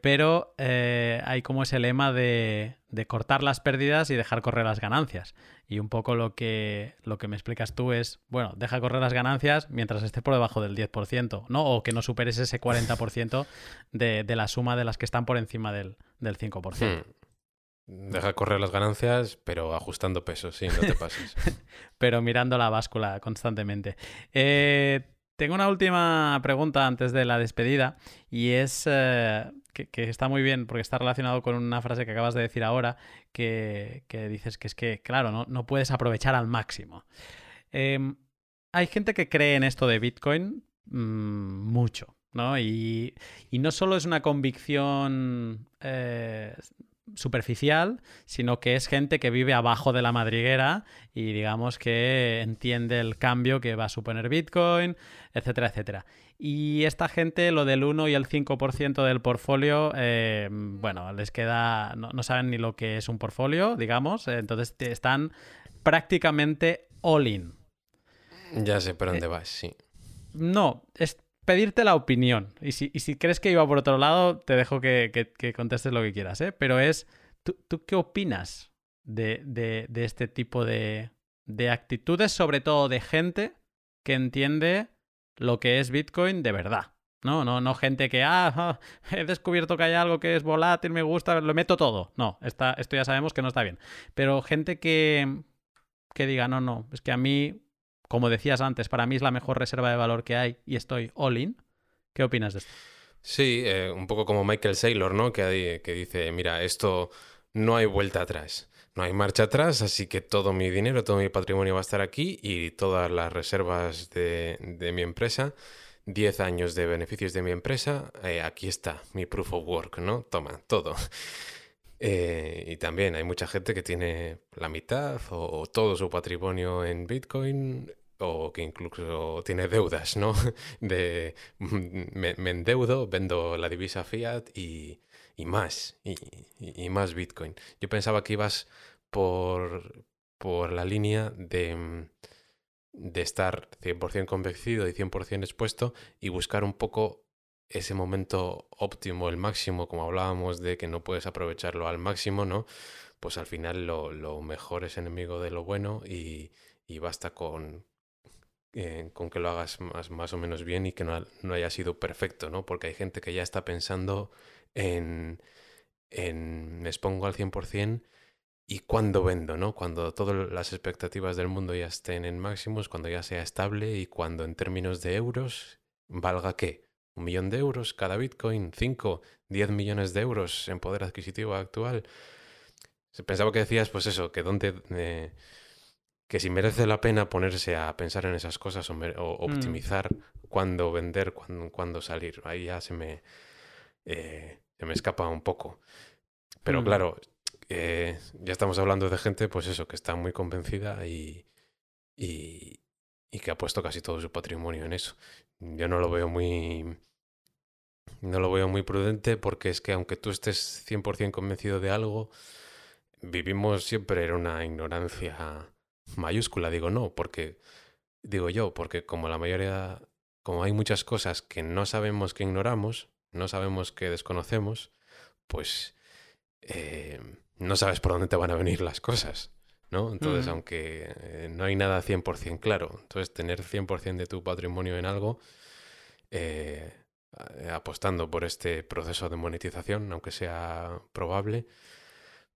pero eh, hay como ese lema de, cortar las pérdidas y dejar correr las ganancias. Y un poco lo que, lo que me explicas tú es, bueno, deja correr las ganancias mientras esté por debajo del 10%, ¿no? O que no superes ese 40% de, de la suma de las que están por encima del, del 5%. Hmm. Deja correr las ganancias, pero ajustando pesos, sí, no te pases. pero mirando la báscula constantemente. Eh, tengo una última pregunta antes de la despedida y es eh, que, está muy bien porque está relacionado con una frase que acabas de decir ahora que, dices que es que, claro, no, puedes aprovechar al máximo. Em, hay gente que cree en esto de Bitcoin mm, mucho, ¿no? Y, y, no solo es una convicción eh, superficial, sino que es gente que vive abajo de la madriguera y digamos que entiende el cambio que va a suponer Bitcoin, etcétera, etcétera. Y esta gente, lo del 1 y el 5% del portfolio, eh, bueno, les queda, no, saben ni lo que es un portfolio, digamos, entonces están prácticamente all in. Ya sé por dónde eh, vas, sí. No, es pedirte la opinión. Y si, crees que iba por otro lado, te dejo que, contestes lo que quieras, ¿eh? Pero es, ¿tú, qué opinas de, este tipo de, de actitudes, sobre todo de gente que entiende lo que es Bitcoin de verdad? No, no, no gente que, ah, he descubierto que hay algo que es volátil, me gusta, lo meto todo. No, esto ya sabemos que no está bien. Pero gente que, que diga, no, no, es que a mí como decías antes, para mí es la mejor reserva de valor que hay y estoy all in. ¿Qué opinas de esto? Sí, eh, un poco como Michael Saylor, ¿no? Que, dice, mira, esto no hay vuelta atrás. No hay marcha atrás, así que todo mi dinero, todo mi patrimonio va a estar aquí y todas las reservas de, mi empresa, 10 años de beneficios de mi empresa, eh, aquí está mi proof of work, ¿no? Toma, todo. Eh, y también hay mucha gente que tiene la mitad o, todo su patrimonio en Bitcoin o que incluso tiene deudas, ¿no? De me, endeudo, vendo la divisa fiat y, más, y, más Bitcoin. Yo pensaba que ibas por, por la línea de, de estar 100% convencido y 100% expuesto y buscar un poco ese momento óptimo, el máximo, como hablábamos de que no puedes aprovecharlo al máximo, ¿no? Pues al final lo, mejor es enemigo de lo bueno y, basta con, eh, con que lo hagas más, más, o menos bien y que no, no, haya sido perfecto, ¿no? Porque hay gente que ya está pensando en, en me expongo al 100% y cuando vendo, ¿no? Cuando todas las expectativas del mundo ya estén en máximos, cuando ya sea estable y cuando en términos de euros valga qué un millón de euros cada Bitcoin, 5, 10 millones de euros en poder adquisitivo actual. Pensaba que decías, pues eso, que donde... Eh, que si merece la pena ponerse a pensar en esas cosas o, mm. optimizar cuándo vender, cuándo, salir. Ahí ya se me, eh, se me escapa un poco. Pero mm. claro, eh, ya estamos hablando de gente, pues eso, que está muy convencida y, y, y que ha puesto casi todo su patrimonio en eso. Yo no lo veo muy no lo veo muy prudente porque es que aunque tú estés 100% convencido de algo, vivimos siempre en una ignorancia mayúscula, digo no, porque digo yo, porque como la mayoría, como hay muchas cosas que no sabemos que ignoramos, no sabemos que desconocemos, pues eh, no sabes por dónde te van a venir las cosas, ¿no? Entonces, aunque eh, no hay nada 100% claro, entonces tener 100% de tu patrimonio en algo, eh, eh, apostando por este proceso de monetización, aunque sea probable,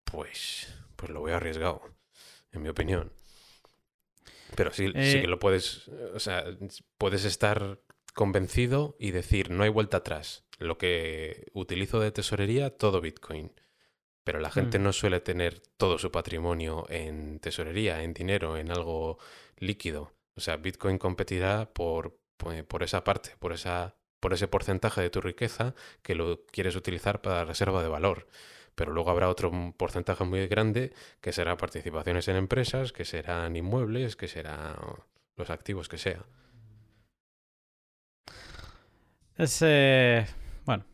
pues, pues lo veo arriesgado, en mi opinión. Pero sí, sí que eh, lo puedes, o sea, puedes estar convencido y decir, no hay vuelta atrás. Lo que utilizo de tesorería, todo Bitcoin. Pero la gente mm. no suele tener todo su patrimonio en tesorería, en dinero, en algo líquido. O sea, Bitcoin competirá por, por esa parte, por esa por ese porcentaje de tu riqueza que lo quieres utilizar para reserva de valor. Pero luego habrá otro porcentaje muy grande que será participaciones en empresas, que serán inmuebles, que serán los activos que sea. Es, eh, bueno,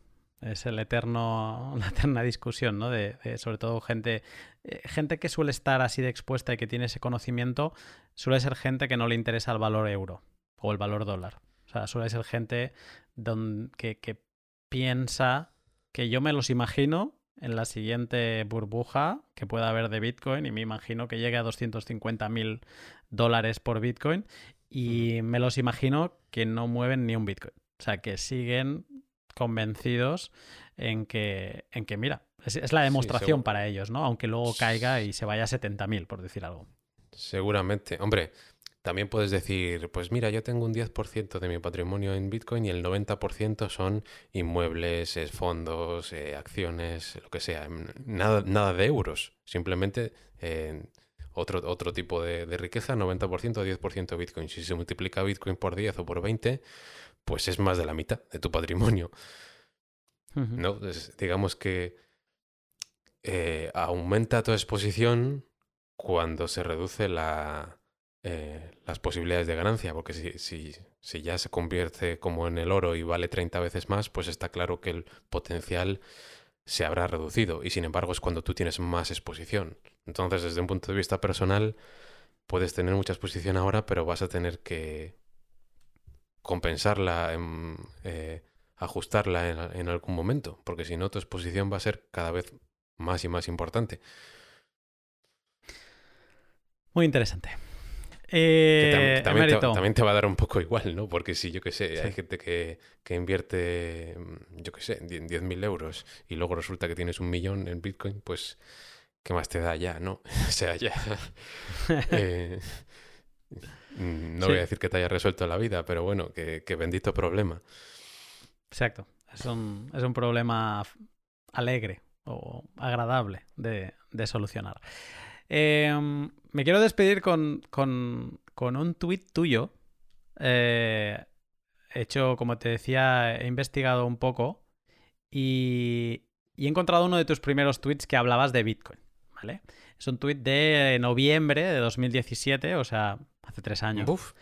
es el eterno, la eterna discusión, ¿no? De, sobre todo gente, eh, gente que suele estar así de expuesta y que tiene ese conocimiento, suele ser gente que no le interesa el valor euro o el valor dólar. O sea, suele ser gente que, piensa que yo me los imagino en la siguiente burbuja que pueda haber de Bitcoin y me imagino que llegue a 250 mil dólares por Bitcoin y me los imagino que no mueven ni un Bitcoin. O sea, que siguen convencidos en que, en que mira, es, la demostración para ellos, ¿no? Aunque luego caiga y se vaya a 70.000, por decir algo. Seguramente. Hombre, también puedes decir, pues mira, yo tengo un 10% de mi patrimonio en Bitcoin y el 90% son inmuebles, fondos, eh, acciones, lo que sea. Nada, nada de euros. Simplemente eh, otro, otro tipo de, riqueza, 90%, 10% Bitcoin. Si se multiplica Bitcoin por 10 o por 20, pues es más de la mitad de tu patrimonio. ¿No? digamos que eh, aumenta tu exposición cuando se reduce la, eh, las posibilidades de ganancia, porque si, si, si, ya se convierte como en el oro y vale 30 veces más, pues está claro que el potencial se habrá reducido y sin embargo es cuando tú tienes más exposición. Entonces, desde un punto de vista personal, puedes tener mucha exposición ahora, pero vas a tener que compensarla, eh, ajustarla en, en algún momento, porque si no, tu exposición va a ser cada vez más y más importante. Muy interesante. Eh, también, te, va a dar un poco igual, ¿no? Porque si yo qué sé, hay gente que, invierte, mm, yo qué sé, 10.000 euros y luego resulta que tienes un millón en Bitcoin, pues, ¿qué más te da ya, no? o sea, ya. Eh, no voy a decir que te haya resuelto la vida, pero bueno, que, bendito problema. Exacto. Es un, es un problema alegre o agradable de, de solucionar. Em, me quiero despedir con, un tuit tuyo. Eh, hecho, como te decía, he investigado un poco y, he encontrado uno de tus primeros tweets que hablabas de Bitcoin. ¿vale? Es un tuit de noviembre de 2017, o sea, hace tres años. Uf.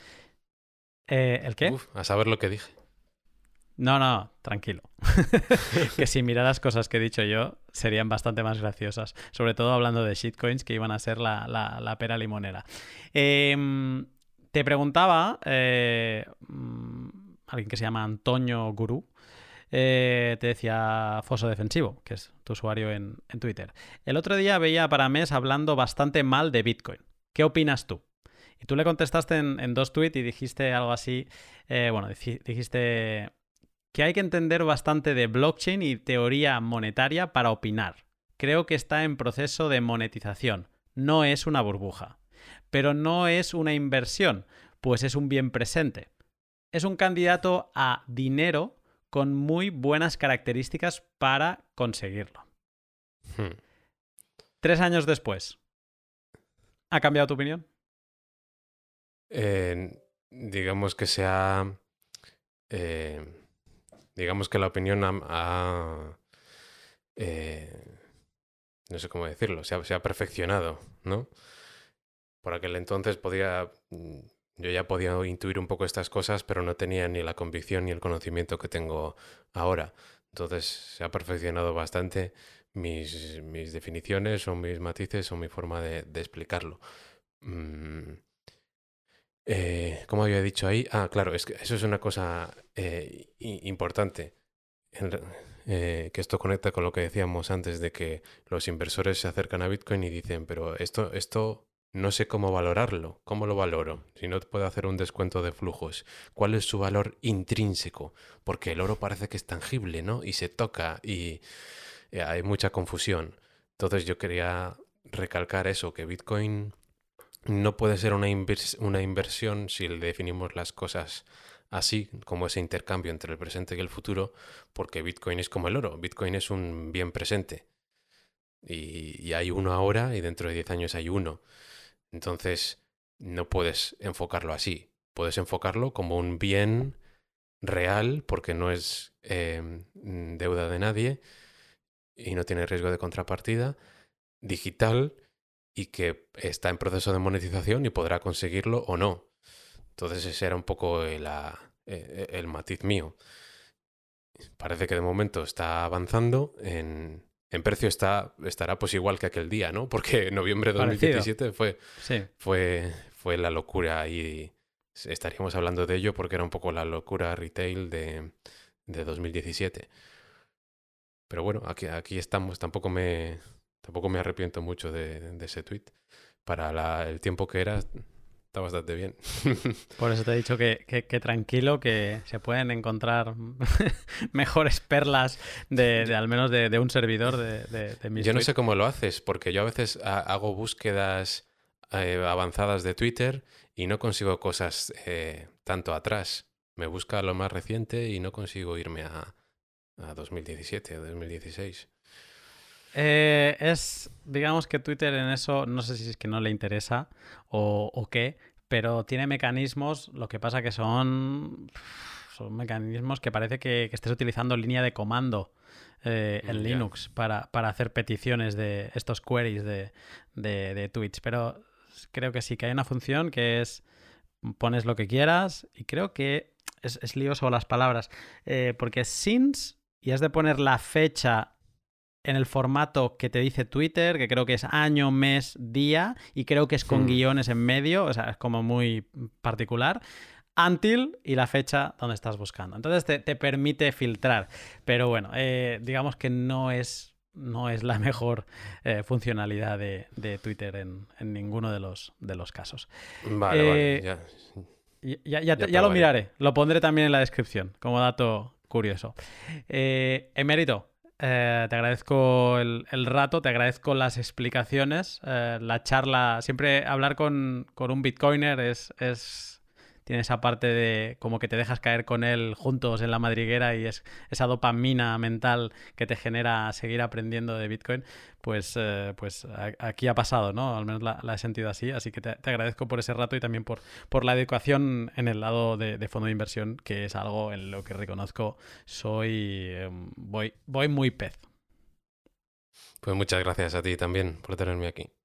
Eh, ¿El qué? a saber lo que dije. No, no, tranquilo. que si miraras cosas que he dicho yo, serían bastante más graciosas. Sobre todo hablando de shitcoins que iban a ser la, pera limonera. Em, te preguntaba, eh, mm, alguien que se llama Antonio Gurú, eh, te decía Foso Defensivo, que es tu usuario en, Twitter. El otro día veía para Mes hablando bastante mal de Bitcoin. ¿Qué opinas tú? Y tú le contestaste en, dos tweets y dijiste algo así, eh, bueno, dijiste que hay que entender bastante de blockchain y teoría monetaria para opinar. Creo que está en proceso de monetización. No es una burbuja. Pero no es una inversión, pues es un bien presente. Es un candidato a dinero con muy buenas características para conseguirlo. Hmm. Tres años después, ¿ha cambiado tu opinión? digamos que se ha eh, digamos que la opinión ha, eh, no sé cómo decirlo, se ha, perfeccionado, ¿no? Por aquel entonces podía, mm, yo ya podía intuir un poco estas cosas, pero no tenía ni la convicción ni el conocimiento que tengo ahora. Entonces se ha perfeccionado bastante mis, mis definiciones o mis matices o mi forma de, explicarlo. Mm, eh, como había dicho ahí, ah, claro, es que eso es una cosa eh, importante. Eh, que esto conecta con lo que decíamos antes de que los inversores se acercan a Bitcoin y dicen, pero esto, esto no sé cómo valorarlo. ¿Cómo lo valoro? Si no puedo hacer un descuento de flujos. ¿Cuál es su valor intrínseco? Porque el oro parece que es tangible, ¿no? Y se toca y hay mucha confusión. Entonces yo quería recalcar eso, que Bitcoin no puede ser una, una inversión si le definimos las cosas así, como ese intercambio entre el presente y el futuro, porque Bitcoin es como el oro, Bitcoin es un bien presente. Y, hay uno ahora y dentro de 10 años hay uno. Entonces, no puedes enfocarlo así. Puedes enfocarlo como un bien real porque no es em, deuda de nadie y no tiene riesgo de contrapartida, digital y que está en proceso de monetización y podrá conseguirlo o no. Entonces ese era un poco el, e, el matiz mío. Parece que de momento está avanzando en, en precio está, estará pues igual que aquel día, ¿no? Porque noviembre de 2017 fue, fue, fue la locura y estaríamos hablando de ello porque era un poco la locura retail de, de 2017. Pero bueno, aquí, aquí estamos, tampoco me, tampoco me arrepiento mucho de, de ese tweet. Para el tiempo que era, está bastante bien. Por eso te he dicho que, tranquilo, que se pueden encontrar mejores perlas de, al menos de, un servidor de, de, mis Yo no sé cómo lo haces, porque yo a veces hago búsquedas eh, avanzadas de Twitter y no consigo cosas eh, tanto atrás. Me busca lo más reciente y no consigo irme a, a 2017 o 2016. Eh, es, digamos que Twitter en eso, no sé si es que no le interesa o, qué, pero tiene mecanismos, lo que pasa que son, son mecanismos que parece que, estés utilizando línea de comando eh, en Linux para, hacer peticiones de estos queries de, de, tweets, pero creo que sí, que hay una función que es pones lo que quieras y creo que es, es lioso las palabras, eh, porque since y has de poner la fecha en el formato que te dice Twitter, que creo que es año, mes, día, y creo que es con guiones en medio, o sea, es como muy particular. Until y la fecha donde estás buscando. Entonces te, permite filtrar. Pero bueno, eh, digamos que no es, no es la mejor eh, funcionalidad de, Twitter en, ninguno de los, de los casos. Vale, vale, ya. Ya, ya, lo miraré. Lo pondré también en la descripción como dato curioso. Eh, Emérito, eh, te agradezco el, rato, te agradezco las explicaciones, eh, la charla. Siempre hablar con, un bitcoiner es, es, tiene esa parte de como que te dejas caer con él juntos en la madriguera y es esa dopamina mental que te genera seguir aprendiendo de Bitcoin. Pues, eh, pues aquí ha pasado, ¿no? Al menos la, he sentido así. Así que te, agradezco por ese rato y también por, por la educación en el lado de, fondo de inversión, que es algo en lo que reconozco soy, em, voy, voy muy pez. Pues muchas gracias a ti también por tenerme aquí.